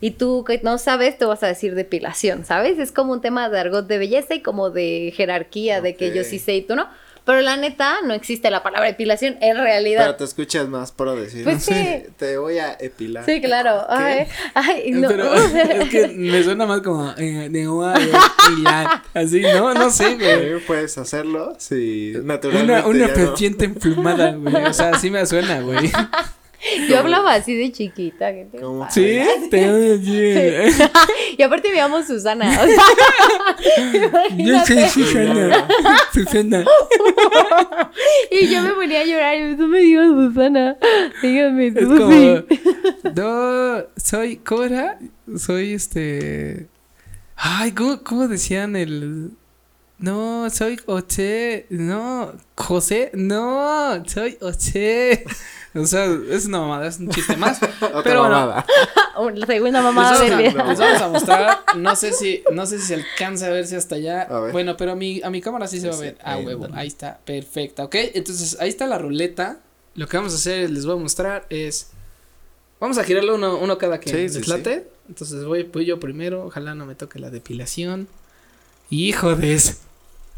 Y tú que no sabes, te vas a decir depilación, ¿sabes? Es como un tema de argot de belleza y como de jerarquía, de que yo sí sé y tú no. Pero la neta, no existe la palabra depilación en Pero realidad. te escuchas más pro decir. Pues sí. Te voy a epilar. Sí, claro. Ay, ay, no. Pero es que me suena más como eh, de ua- de pilar, así, ¿no? No sé, güey. Puedes hacerlo si naturalmente. Una, una no. serpiente emplumada, güey. O sea, así me suena, güey. Yo hablaba así de chiquita. ¿qué te ¿Cómo? ¿Sí? Y aparte me llamo Susana. O sea, Yo soy. Susana. Susana. Y yo me ponía a llorar y tú me digas Susana. Dígame, Susi. como. No, soy. ¿Cómo era? Soy este. Ay, ¿cómo, cómo decían el. No, soy Oche. No, José. No, soy Oche. O sea, es una mamada, es un chiste más. Otra Pero bueno, mamada. La segunda Les mamá vamos, a, les vamos a mostrar, no sé si, no sé si se alcanza a verse hasta allá. A ver. Bueno, pero a mi, a mi cámara sí se va a Sí, ver. Ah, huevo, ahí está, perfecta, ok. Entonces, ahí está la ruleta. Lo que vamos a hacer, les voy a mostrar es. Vamos a girarlo uno, uno cada quien. Sí, ¿Les sí, sí. late? Entonces voy, voy yo primero. Ojalá no me toque la depilación. Hijo de eso.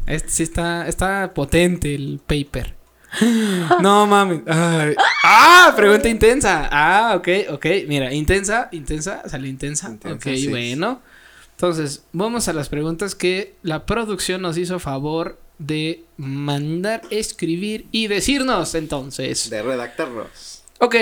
Este sí está, está potente el paper. No mames. Ay. Ah, pregunta intensa. Ah, ok, ok. Mira, intensa, intensa, salió intensa. Intensa, ok, sí. bueno. Entonces, vamos a las preguntas que la producción nos hizo favor de mandar escribir y decirnos entonces. De redactarlos. Ok,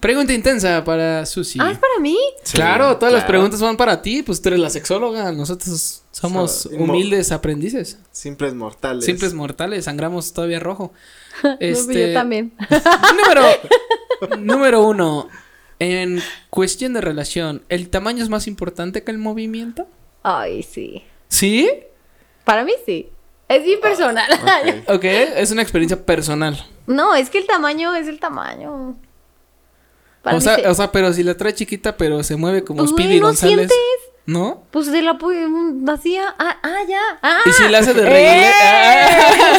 pregunta intensa para Susi. Ah, es para mí. claro, todas las preguntas van para ti, pues tú eres la sexóloga, nosotros somos humildes aprendices, Simples mortales. simples mortales, sangramos todavía rojo. No, Este, yo también. Número, número uno, en cuestión de relación, ¿el tamaño es más importante que el movimiento? Ay, sí. ¿Sí? Para mí sí. Es bien personal. Ok. Ok, es una experiencia personal. No, es que el tamaño es el tamaño. Para O sea, sí. o sea, pero si la trae chiquita, pero se mueve como Pues, güey, Speedy ¿no González. sientes? ¿No? Pues de la vacía. Ah, ah, ya. Ah. ¿Y si la hace de ¡Eh!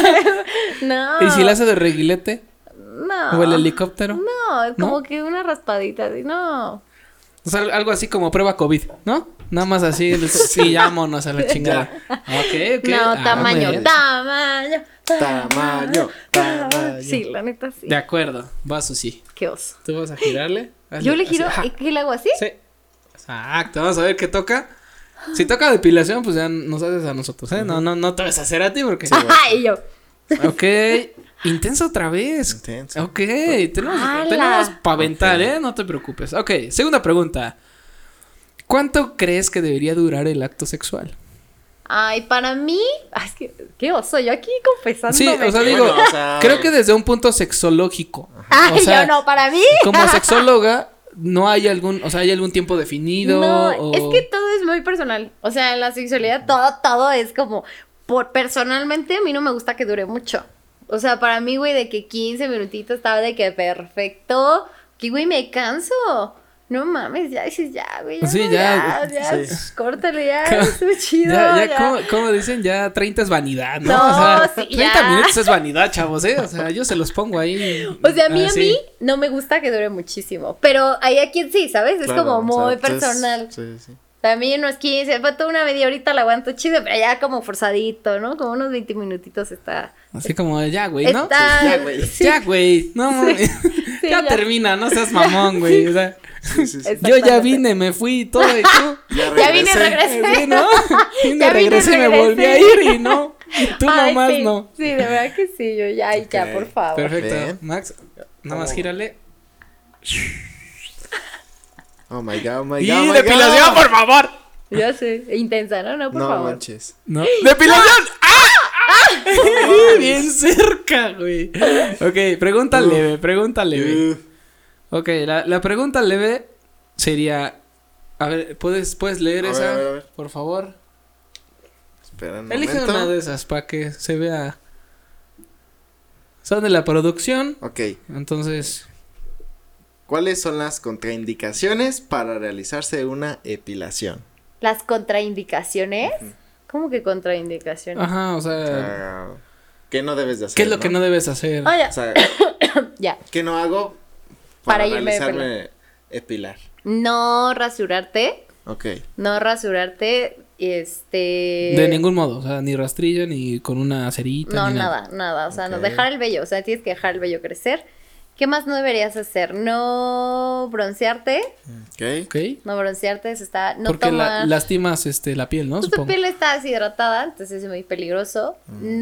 reguilete? No. ¿Y si la hace de reguilete? No. ¿O el helicóptero? No, es como ¿No? que una raspadita así, no. O sea, algo así como prueba COVID, ¿no? Nada más así, sí, vámonos a la chingada. Ok, ok. No, Ah, tamaño, tamaño, Tamaño, tamaño. Sí, la neta sí. De acuerdo, vas sí. Qué oso. Tú vas a girarle. Hazle Yo le giro. ¿y ¿qué le hago así? Sí. Exacto, vamos a ver qué toca. Si toca depilación, pues ya nos haces a nosotros, ¿eh? No, no, no te vas a hacer a ti porque. y yo. Ok. Intenso otra vez. Intenso. Ok, tenemos, ¡Hala! tenemos para aventar, ¿eh? No te preocupes. Ok, segunda pregunta. ¿Cuánto crees que debería durar el acto sexual? Ay, para mí, es que, qué oso, yo aquí confesando. Sí, o sea, digo, Bueno, o sea- creo que desde un punto sexológico. Ay, o sea, yo no, para mí. Como sexóloga, no hay algún, o sea, hay algún tiempo definido. No, o- es que todo es muy personal. O sea, en la sexualidad todo, todo es como, por personalmente a mí no me gusta que dure mucho. O sea, para mí, güey, de que 15 minutitos estaba de que perfecto. Que, güey, me canso. No mames, ya dices, ya, güey. Ya, Sí, no, ya, ya, ya, sí. córtale, ya, es chido. Ya, ya. ¿cómo, cómo dicen? Ya 30 es vanidad, ¿no? No, o sea, sí, 30 ya. minutos es vanidad, chavos, ¿eh? O sea, yo se los pongo ahí. O sea, a mí, a mí no me gusta que dure muchísimo. Pero hay a quien sí, ¿sabes? Es Claro, como o sea, muy entonces, personal. Sí, sí. También unos 15, fue toda una media horita la aguanto chido, pero ya como forzadito, ¿no? Como unos 20 minutitos está. Así como, de, ya, güey, ¿no? está ya, güey. sí, Ya, güey, no mames. Sí, ya, ya. termina, no seas mamón, güey. O sea, Sí, sí, sí. Es- yo ya vine, me fui y todo, y tú. Ya vine y regresé. Sí, ¿no? Vine, Ya vine y regresé y me regresé. volví a ir y no. Y tú Ay, nomás sí, no. Sí, de verdad que sí, yo ya, ay, ya, por favor. Perfecto. Bien. Max, nada más gírale. Oh my god, oh my Y god. oh my depilación, God. por favor. Ya sé, intensa, ¿no? No, por No favor. manches. No. ¡Depilación! ¡Ah! Bien cerca, güey. Ok, pregunta leve, pregunta leve. Uh, Ok, la, la pregunta leve sería. A ver, ¿puedes, puedes leer A ver, esa? a ver, a ver. Por favor. espera un Elige momento. una de esas para que se vea. Son de la producción. Ok. Entonces. ¿Cuáles son las contraindicaciones para realizarse una epilación? Las contraindicaciones. ¿Cómo que contraindicaciones? Ajá, o sea. sea, ¿Qué no debes de hacer? ¿Qué es lo que no debes hacer? Ah, ya, O sea, ya. ¿qué no hago Para para, irme a realizarme epilar? No rasurarte. Ok. No rasurarte. Este. De ningún modo, o sea, ni rastrillo, ni con una cerita. No, ni nada, nada. O sea, no Ok. dejar el vello. O sea, tienes que dejar el vello crecer. ¿Qué más no deberías hacer? No broncearte. Ok. No broncearte, eso está. No Porque la- lastimas este, la piel, ¿no? Pues tu Supongo. piel está deshidratada, entonces es muy peligroso.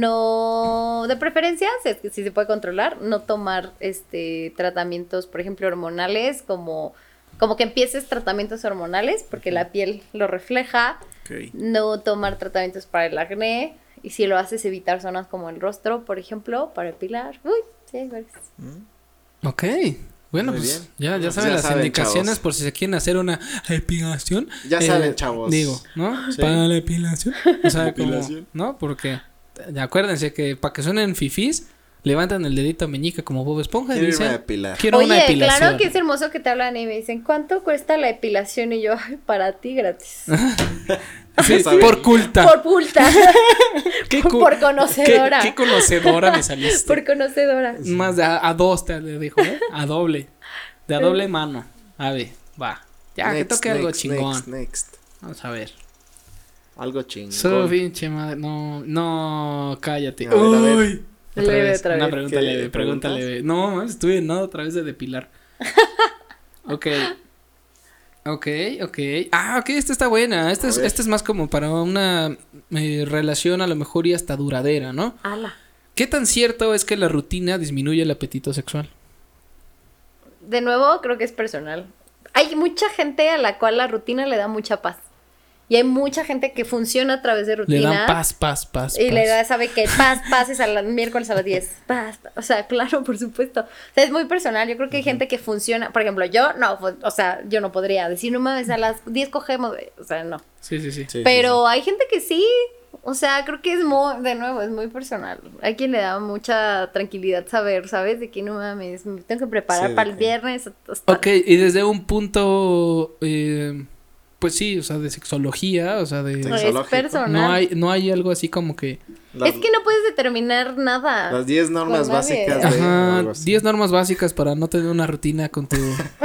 No, de preferencia, si, es que- si se puede controlar, no tomar este tratamientos, por ejemplo, hormonales, como, como que empieces tratamientos hormonales, porque la piel lo refleja. Ok. No tomar tratamientos para el acné. Y si lo haces, evitar zonas como el rostro, por ejemplo, para epilar. Uy, sí, hay varias. Ok. Bueno, Muy pues bien. ya, ya saben ya las saben, indicaciones chavos. por si se quieren hacer una epilación. Ya Eh, saben, chavos. Digo, ¿no? Sí. Para la epilación. O sea, como, Epilación. ¿no? Porque acuérdense que para que suenen fifís, levantan el dedito meñique como Bob Esponja y a dicen, quiero una Oye, epilación. claro que es hermoso que te hablan y me dicen, ¿cuánto cuesta la epilación? Y yo, "Ay, para ti gratis. Sí, por culta. Por pulta. ¿Qué por- cu- por conocedora. ¿Qué, qué conocedora me saliste? por conocedora. Más de a, a dos te le dijo, ¿eh? A doble. De a doble mano. A ver, va. Ya, que Next, toque algo chingón. Next, next. Vamos a ver. Algo chingón. Su pinche madre. No, no, cállate. A ver, a ver. Uy. Otra Leve vez, otra Una vez. pregunta ¿Qué leve, pregunta leve. No, mames, estuve nada otra vez de depilar. ok. Ok, ok. Ah, ok, esta está buena. Esta es, esta es más como para una eh, relación a lo mejor y hasta duradera, ¿no? Ala. ¿Qué tan cierto es que la rutina disminuye el apetito sexual? De nuevo, creo que es personal. Hay mucha gente a la cual la rutina le da mucha paz. Y hay mucha gente que funciona a través de Le rutina. dan paz, paz, paz. Y le paz. da, sabe que paz, paz es a las miércoles a las 10. Paz, paz. O sea, claro, por supuesto. O sea, es muy personal. Yo creo que hay gente que funciona. Por ejemplo, yo no, fu- o sea, yo no podría decir, no mames, a las 10 cogemos. güey". O sea, no. Sí, sí, sí. Sí, Pero hay gente que sí. O sea, creo que es muy, de nuevo, es muy personal. Hay quien le da mucha tranquilidad saber, ¿sabes? De que no mames, me tengo que preparar para el que- viernes. hasta- Ok, y desde un punto, eh, pues sí, o sea, de sexología, o sea, de... Es personal. No hay, no hay algo así como que... Las, es que no puedes determinar nada. las 10 normas básicas de Ajá, algo así. 10 normas básicas para no tener una rutina con tu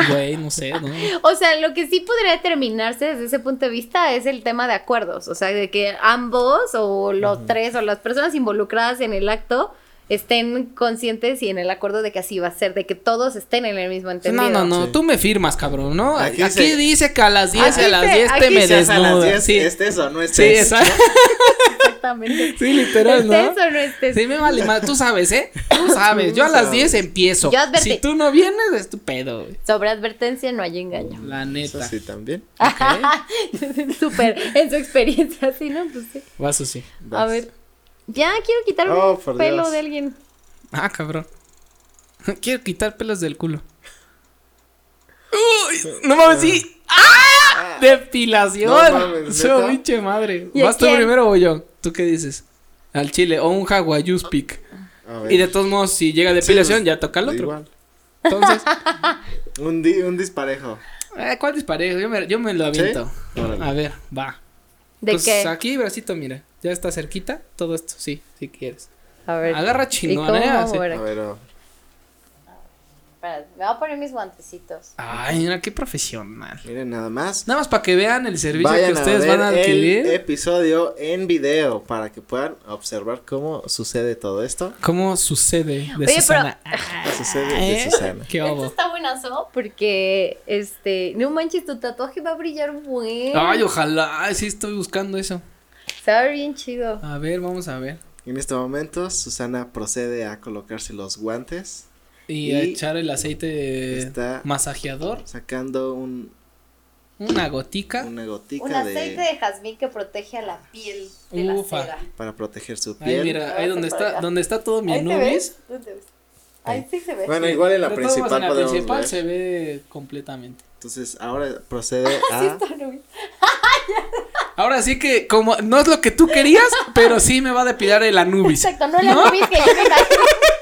güey, no sé, ¿no? O sea, lo que sí podría determinarse desde ese punto de vista es el tema de acuerdos. O sea, de que ambos o los tres o las personas involucradas en el acto estén conscientes y en el acuerdo de que así va a ser, de que todos estén en el mismo entendido. No, no, no, Sí. tú me firmas, cabrón, ¿no? Aquí Aquí, dice- dice que a las 10 y Aquí a las dice- 10 te me Quizás a las desnudas. 10 Sí, estés o no sí, estés. exacto. Exactamente. Sí, literal, ¿no? ¿Estés o no estés? Sí, me vale más. Tú sabes, ¿eh? Tú sabes. Yo a las 10 empiezo. Yo advertí. Si tú no vienes, es tu pedo, güey. Sobre advertencia no hay engaño. La Eso neta. sí también. Súper, en su experiencia, sí, ¿no? Pues sí. Vaso sí. A ver. Ya quiero quitar Oh, un pelo Dios. de alguien. Ah, cabrón. Quiero quitar pelos del culo. Uy, no mames, sí. ¡Ah! Depilación. No pinche madre. ¿Y a ¿Vas tú primero o yo? ¿Tú qué dices? Al chile o un hawaiius pick. Y de todos modos, si llega depilación, pues, ya toca al otro. Igual. Entonces, Un, di- un disparejo. eh, ¿cuál disparejo? Yo me, yo me lo aviento. A ver, va. ¿De pues qué? aquí, bracito, mira. Ya está cerquita. Todo esto, sí, si quieres. A ver. Agarra ¿Y chingón, cómo ¿eh? A ver, Espera, me voy a poner mis guantecitos. Ay, mira, qué profesional. miren nada más. Nada más para que vean el servicio Vayan que ustedes a ver van a adquirir. el episodio en video para que puedan observar cómo sucede todo esto. ¿Cómo sucede de Oye, Susana? Sucede de ¿Eh? Susana. ¿Qué Esto está buenazo porque, este, no manches, tu tatuaje va a brillar buen. Ay, ojalá. Sí, estoy buscando eso. Se va a ver bien chido. A ver, vamos a ver. En este momento, Susana procede a colocarse los guantes, Y, Y a echar el aceite está- masajeador. sacando un, Una gotica. una gotica Un aceite de de jazmín que protege a la piel de Ufa. la cera. para proteger su Ahí, piel. mira, ahí donde está, donde está todo mi ¿Ahí te Anubis. ves? ¿Dónde ves? Ahí sí se ve. Bueno, igual en la modos, principal en la podemos principal ver. se ve completamente. Entonces, ahora procede Sí a está. Ahora sí que, como no es lo que tú querías, pero sí me va a depilar el Anubis. Exacto, no el Anubis que yo me.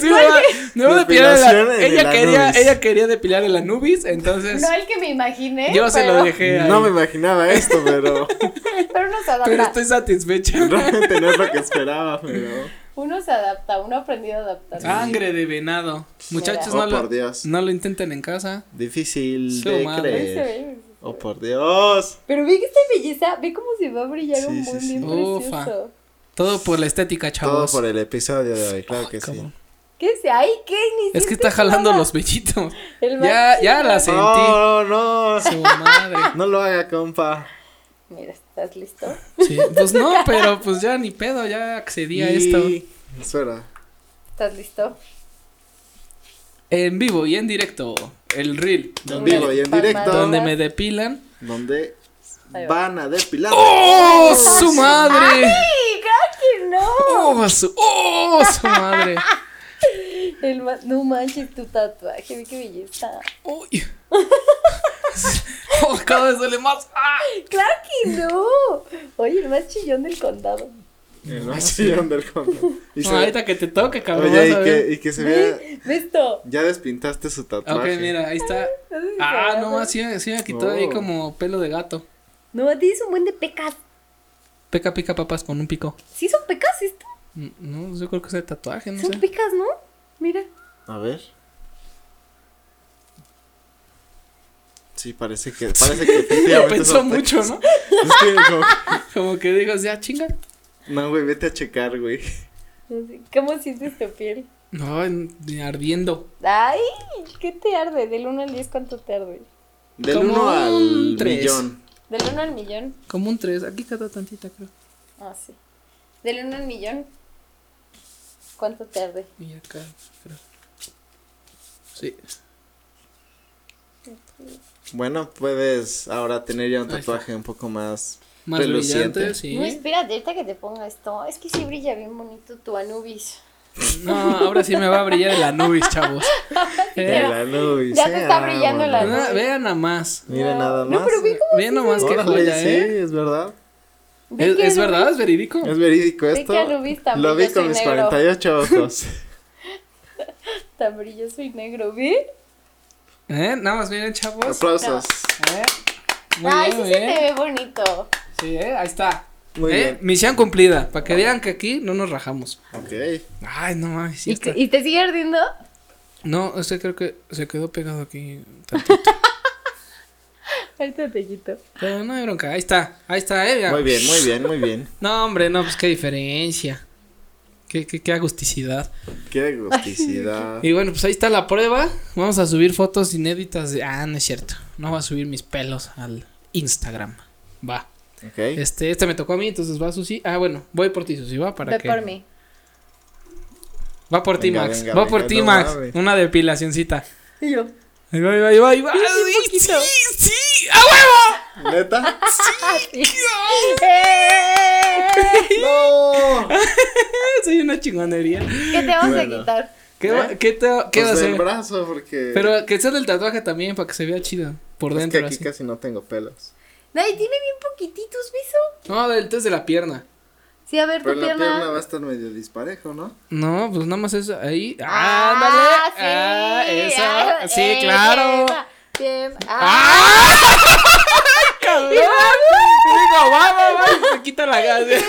Sí, me va, me va a depilar Depilación el, en ella el quería, Anubis. ella quería depilar el Anubis, entonces No el que me imaginé. yo se pero, lo dejé ahí. No me imaginaba esto, pero Pero uno se adapta. pero estoy satisfecha. realmente no es lo que esperaba, pero Uno se adapta, uno ha aprendido a adaptarse. Sangre de venado. Muchachos, Oh, no, por lo, Dios. no lo intenten en casa. difícil Su de se creer. Oh, por Dios. Pero ve que esta belleza, ve cómo se va a brillar Sí, un sí, buen sí. bien Ufa. precioso. Todo por la estética, Todo chavos. por el episodio de hoy, claro que sí. ¿Qué se ahí? ¿Qué? Ni Es que está jalando nada. los vellitos. Ya, ya la sentí. No, no, Su madre. no lo haga, compa. Mira, ¿estás listo? Sí, pues no, pero pues ya ni pedo, ya accedí a esto. Y- Espera. ¿Estás listo? En vivo y en directo, el reel. En vivo y en directo. donde me depilan. Donde va. van a depilar. ¡Oh, su madre! ¡Sí, claro que no! ¡Oh, su, oh, su madre! El ma- no manches tu tatuaje, ve qué belleza. Uy. Oh, cada vez duele más. ¡Ah! ¡Claro que no! Oye, el más chillón del condado. El más chillón del. Y ve- ahorita que te toque, cabrón. Oye, y que, y que se vea. Ve, ve esto. Ya despintaste su tatuaje. Ok, mira, ahí está. Ah, no, así, sí me quitó Oh. ahí como pelo de gato. No, tienes un buen de pecas. Peca, pica, papas con un pico. ¿Sí son pecas esto? Mm, No, yo creo que es de tatuaje, no Son sé. pecas, ¿no? Mira. A ver. Sí, parece que, parece que Lo pensó mucho. ¿no? Es que como- Como que digas, ya chinga. No, güey, vete a checar, güey. ¿Cómo sientes tu piel? No, en- ardiendo. Ay, ¿qué te arde? Del 1 al 10, ¿cuánto te arde? Del Como 1 al tres. millón. Del 1 al millón. Como un 3. Aquí cada tantita, creo. Ah, sí. Del 1 al millón. ¿Cuánto te arde? Y acá, creo. Sí. Bueno, puedes ahora tener ya un tatuaje un poco más Más reluciente. brillante, sí. No, espérate, ahorita que te ponga esto. Es que sí brilla bien bonito tu Anubis. No, ahora sí me va a brillar el Anubis, chavos. De Eh, la Nubis, Ya te está brillando la vámonos. ah, Vean nada más. Mira nada más. No, pero ve cómo Vean nomás qué Órale, joya, sí, ¿eh? es verdad. ¿Es, verdad? ¿Es verídico? Es verídico Ve esto. Lo vi con mis negro. 48 ojos. Tan brilloso y negro, ¿ve? ¿Eh? Nada más miren, chavos. Aplausos. ¿Eh? Muy Ay, bien, sí se te ve bonito. Sí, ¿eh? Ahí está. Muy ¿Eh? bien. Misión cumplida. Para que vean que aquí no nos rajamos. Ok. Ay, no mames. sí ¿Y, está. te- ¿Y te sigue ardiendo? No, este creo que se quedó pegado aquí. tantito. Ahorita te quito. Pero no hay bronca. Ahí está. Ahí está, ¿eh? Mira. Muy bien, muy bien, muy bien. No, hombre, no, pues qué diferencia. Qué, qué, qué agusticidad. Qué agusticidad. Y bueno, pues ahí está la prueba. Vamos a subir fotos inéditas de. Ah, no es cierto. No voy a subir mis pelos al Instagram. Va. Ok. Este, este me tocó a mí, entonces va Susi. Ah, bueno, voy por ti, Susi, va para Ve que. por mí. Va por ti, Max. venga, va venga, por ti, Max. Una depilacioncita. Y yo. Ahí va, ahí va, ahí va, ahí va. Poquito. Sí, sí, a huevo. ¿Neta? Sí. ¡Eh! ¡No! Soy una chingonería. ¿Qué te vamos Bueno. a quitar? ¿Qué, va, ¿Eh? qué, te, qué va a Pues hacer? brazo, porque. Pero que sea del tatuaje también para que se vea chido. Por es que dentro, aquí así. casi no tengo pelos. Nadie tiene bien poquititos, beso. No, del test de la pierna. Sí, a ver Pero tu la pierna. pierna va a estar medio disparejo, ¿no? No, pues nada más eso ahí. Ah, ¡Ándale! sí. Ah, eso. Ah, Sí, eh, claro. Ah, ¡Ah! ¡Cabrón! Digo, va, va, va, se quita la gas. ¿Eh?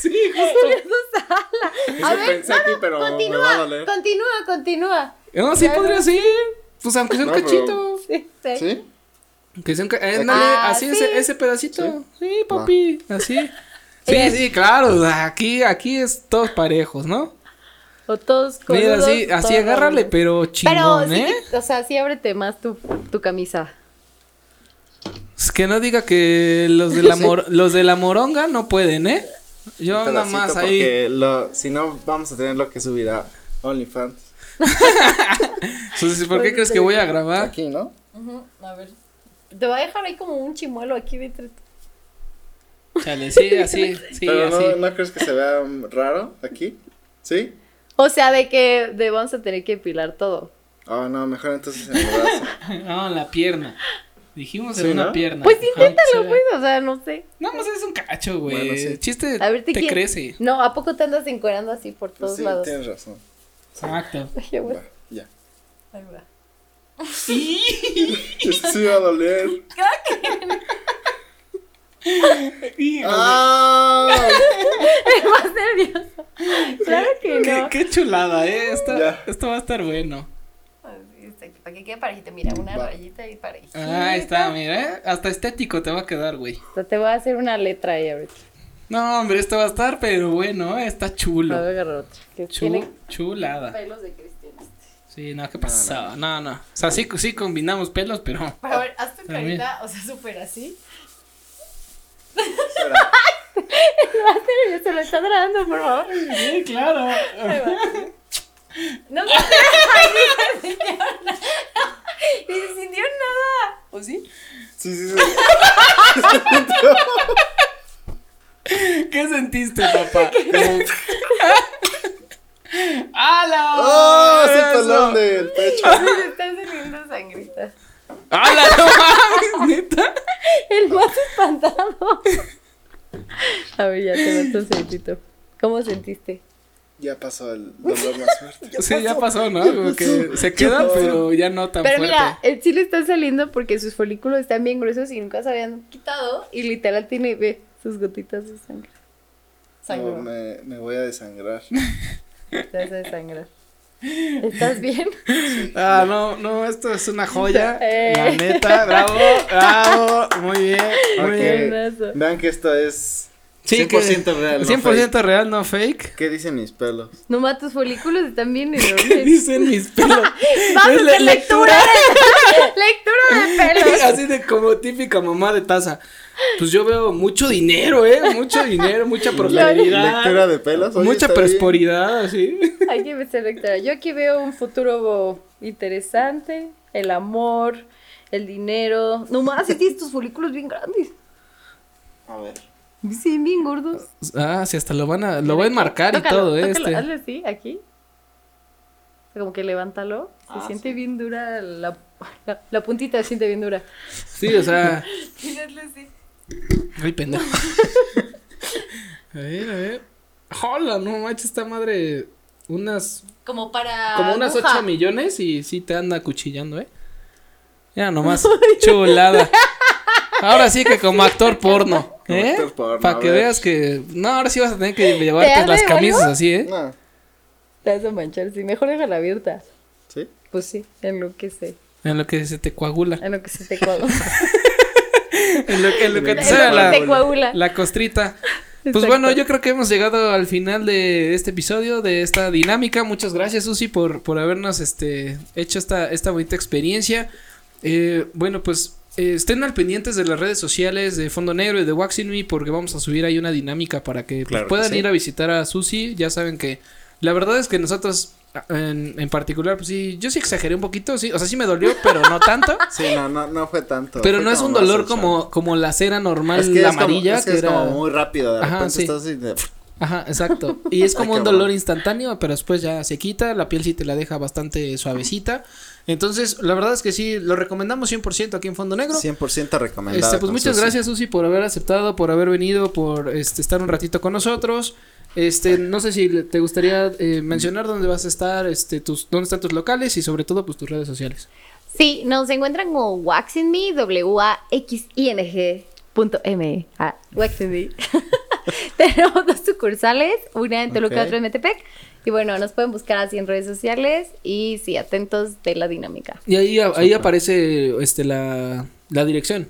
Sí, justo. Eso A ver, pensé aquí, pero me va a continúa, doler. continúa, continúa. No, sí podría ser. Pues aunque sea un No, pero- cachito. Sí, sí. ¿Sí? Que sea un cachito. Ándale, Ah, así sí. ese, ese pedacito. Sí, papi. Así. Sí, sí, claro. Aquí, aquí es todos parejos, ¿no? O todos Mira, coludos, así, así agárrale, pero Pero chingón, sí, ¿eh? que- o sea, sí ábrete más tu, tu camisa. Es que no diga que los de la, Sí. mor- los de la moronga no pueden, ¿eh? Yo nada más ahí. Porque lo, si no, vamos a tener lo que subir a OnlyFans. Entonces, ¿por qué crees que voy a grabar? Aquí, ¿no? A ver. Te voy a dejar ahí como un chimuelo aquí dentro. Chale, sí, así, sí, Pero así. no, ¿no crees que se vea um, raro aquí? ¿Sí? O sea, de que de vamos a tener que pilar todo. Oh, no, mejor entonces en el brazo. No, en la pierna. Dijimos en Sí, una ¿no? pierna. Pues inténtalo, se pues, o sea, no sé. No, pues es un cacho, güey. Bueno, sí. Chiste A ver, te, crece. No, ¿a poco te andas encuerando así por todos sí, lados? tienes razón. Exacto. Ay, güey. Va, ya. Ahí va. Esto sí va a doler. Híjole. ¡Ah! Más nervioso. Claro que Qué, no. qué chulada, ¿eh? Esto, Ya. esto va a estar bueno. Para que quede parejito, mira, una Va. rayita y parejita. Ah, ahí está, mira, ¿eh? Hasta estético te va a quedar, güey. O sea, te voy a hacer una letra ahí ahorita. No, hombre, esto va a estar, pero bueno, ¿eh? está Me voy a chulo. agarrar otra. Que Chu- tiene chulada. pelos de. Sí, no, ¿qué pasó? No, no. O sea, sí, sí combinamos pelos, pero. Pero a ver, haz tu carita, o sea, súper así. Espera. Se lo está grabando, por favor. Sí, claro. No se sintió nada. Ni se sintió nada. ¿O sí? Sí, sí, sí. ¿Qué sentiste, papá? ¡Hala! ¡Oh! Ese Eso. talón del pecho. Me está saliendo sangrita. ¡Hala! No mames, neta. El más espantado. A ver, ya te meto un segundito. ¿Cómo sentiste? Ya pasó el dolor más fuerte. Sí, ya pasó, ¿no? Como que se queda, pero ya no tan Pero fuerte. mira, el sí le está saliendo porque sus folículos están bien gruesos y nunca se habían quitado. Y literal tiene, ve, sus gotitas de sangre. No, Sangre. me, me voy a desangrar. Te hace sangrar. ¿Estás bien? Ah, no, no, esto es una joya. Eh. La neta, bravo, bravo. Muy bien, muy bien. Vean que esto es Sí, que 100% real, no 100% real, no fake. ¿Qué dicen mis pelos? No tus folículos están bien ¿Qué dicen mis pelos? Vamos Es la a lectura lectura de pelos. Así de como típica mamá de taza. Pues yo veo mucho dinero, ¿eh? Mucho dinero, mucha prosperidad. ¿Lectura de pelos? Oye, Mucha prosperidad, así. Hay que ser lectora. Yo aquí veo un futuro interesante, el amor, el dinero. No más, si tienes tus folículos bien grandes. A ver. Sí, bien gordos. Ah, sí, hasta lo van a, lo voy a enmarcar y todo, ¿eh? Este. hazle así, aquí. Como que levántalo. Se Ah, siente bien dura la, la, la puntita, se siente bien dura. Sí, o sea. Y hazle así. Ay, pendejo. a ver, a ver. Hola, no manches, esta madre. Unas. Como para. Como unas. 8 millones y sí te anda cuchillando, ¿eh? Ya nomás. Chulada. Ahora sí que como actor porno. Como ¿Eh? actor porno, Para que veas que. No, ahora sí vas a tener que llevarte las algo? camisas así, ¿eh? No. Te vas a manchar, sí. Mejor déjala abierta. ¿Sí? Pues sí, en lo que se. En lo que se te coagula. En lo que se te coagula. En lo, en lo que te En sale lo la, que te coagula. la costrita. Pues Exacto. bueno, yo creo que hemos llegado al final de este episodio, de esta dinámica. Muchas gracias, Susi, por, por habernos este, hecho esta, esta bonita experiencia. Eh, bueno, pues eh, estén al pendientes de las redes sociales de Fondo Negro y de Waxing Me porque vamos a subir ahí una dinámica para que pues, puedan sí. ir a visitar a Susi. Ya saben que la verdad es que nosotros en, en particular, pues sí, yo sí exageré un poquito, sí, o sea, sí me dolió, pero no tanto. Sí, no, no, no fue tanto. Pero Fue no es un dolor como, como la cera normal, Es que la es como- amarilla, es que, que, es era... como muy rápido. De Ajá, repente sí. estás así de- Ajá, exacto. Y es como Ay, un dolor instantáneo, pero después ya se quita, la piel sí te la deja bastante suavecita. Entonces, la verdad es que sí, lo recomendamos 100% aquí en Fondo Negro. 100% recomendado. Este, pues muchas Susi. gracias Susi por haber aceptado, por haber venido, por este estar un ratito con nosotros. Este, no sé si te gustaría eh, mencionar dónde vas a estar, este, tus, dónde están tus locales y sobre todo pues tus redes sociales. Sí, nos encuentran como Waxinme, W-A-X-I-N-G punto M. Ah, Waxinme. Tenemos dos sucursales, una en Toluca, Ok. otra en Metepec. Y bueno, nos pueden buscar así en redes sociales y sí, atentos de la dinámica. Y ahí, ahí aparece este la, la dirección.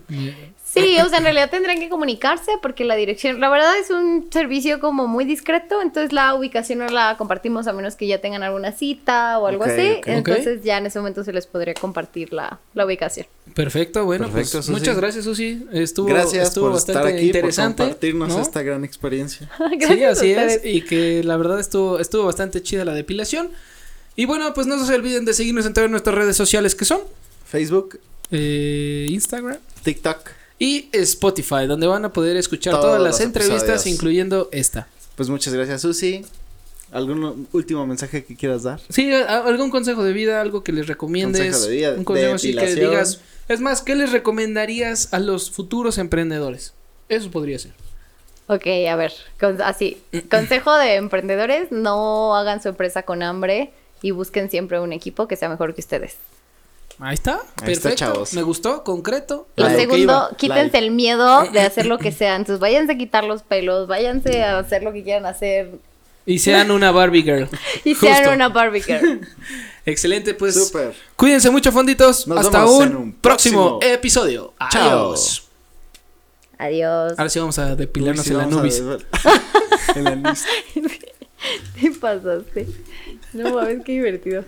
Sí, o sea, en realidad tendrán que comunicarse porque la dirección, la verdad es un servicio como muy discreto, entonces la ubicación no la compartimos a menos que ya tengan alguna cita o algo así, entonces ya en ese momento se les podría compartir la, la ubicación. Perfecto, bueno, Perfecto, pues Susi. muchas gracias Susi. Estuvo, Gracias estuvo por bastante estar aquí, interesante. por compartirnos ¿no? esta gran experiencia. Sí, así es. Y que la verdad estuvo, estuvo bastante chida la depilación. Y bueno, pues no se olviden de seguirnos en todas nuestras redes sociales que son Facebook, eh, Instagram TikTok. Y Spotify, donde van a poder escuchar Todos todas las entrevistas, episodios. incluyendo esta. Pues muchas gracias, Susi. ¿Algún último mensaje que quieras dar? Sí, algún consejo de vida, algo que les recomiendes. Consejo de vida, un consejo de así que digas. Es más, ¿qué les recomendarías a los futuros emprendedores? Eso podría ser. Ok, a ver, con- así, consejo de emprendedores, no hagan su empresa con hambre y busquen siempre un equipo que sea mejor que ustedes. Ahí está. Ahí está, perfecto. chavos. Me gustó, concreto. Lo segundo, quítense Like. el miedo de hacer lo que sea. Entonces, váyanse a quitar los pelos, váyanse a hacer lo que quieran hacer Y sean una Barbie Girl. y sean una Barbie girl. Excelente, pues. Súper. Cuídense mucho, fonditos. Nos Hasta vemos un, en un próximo, próximo. episodio. Chao. Adiós. Adiós. Ahora sí vamos a depilarnos sí, en la vamos nubis. en la nubis. ¿Qué pasaste? No mames, qué divertido.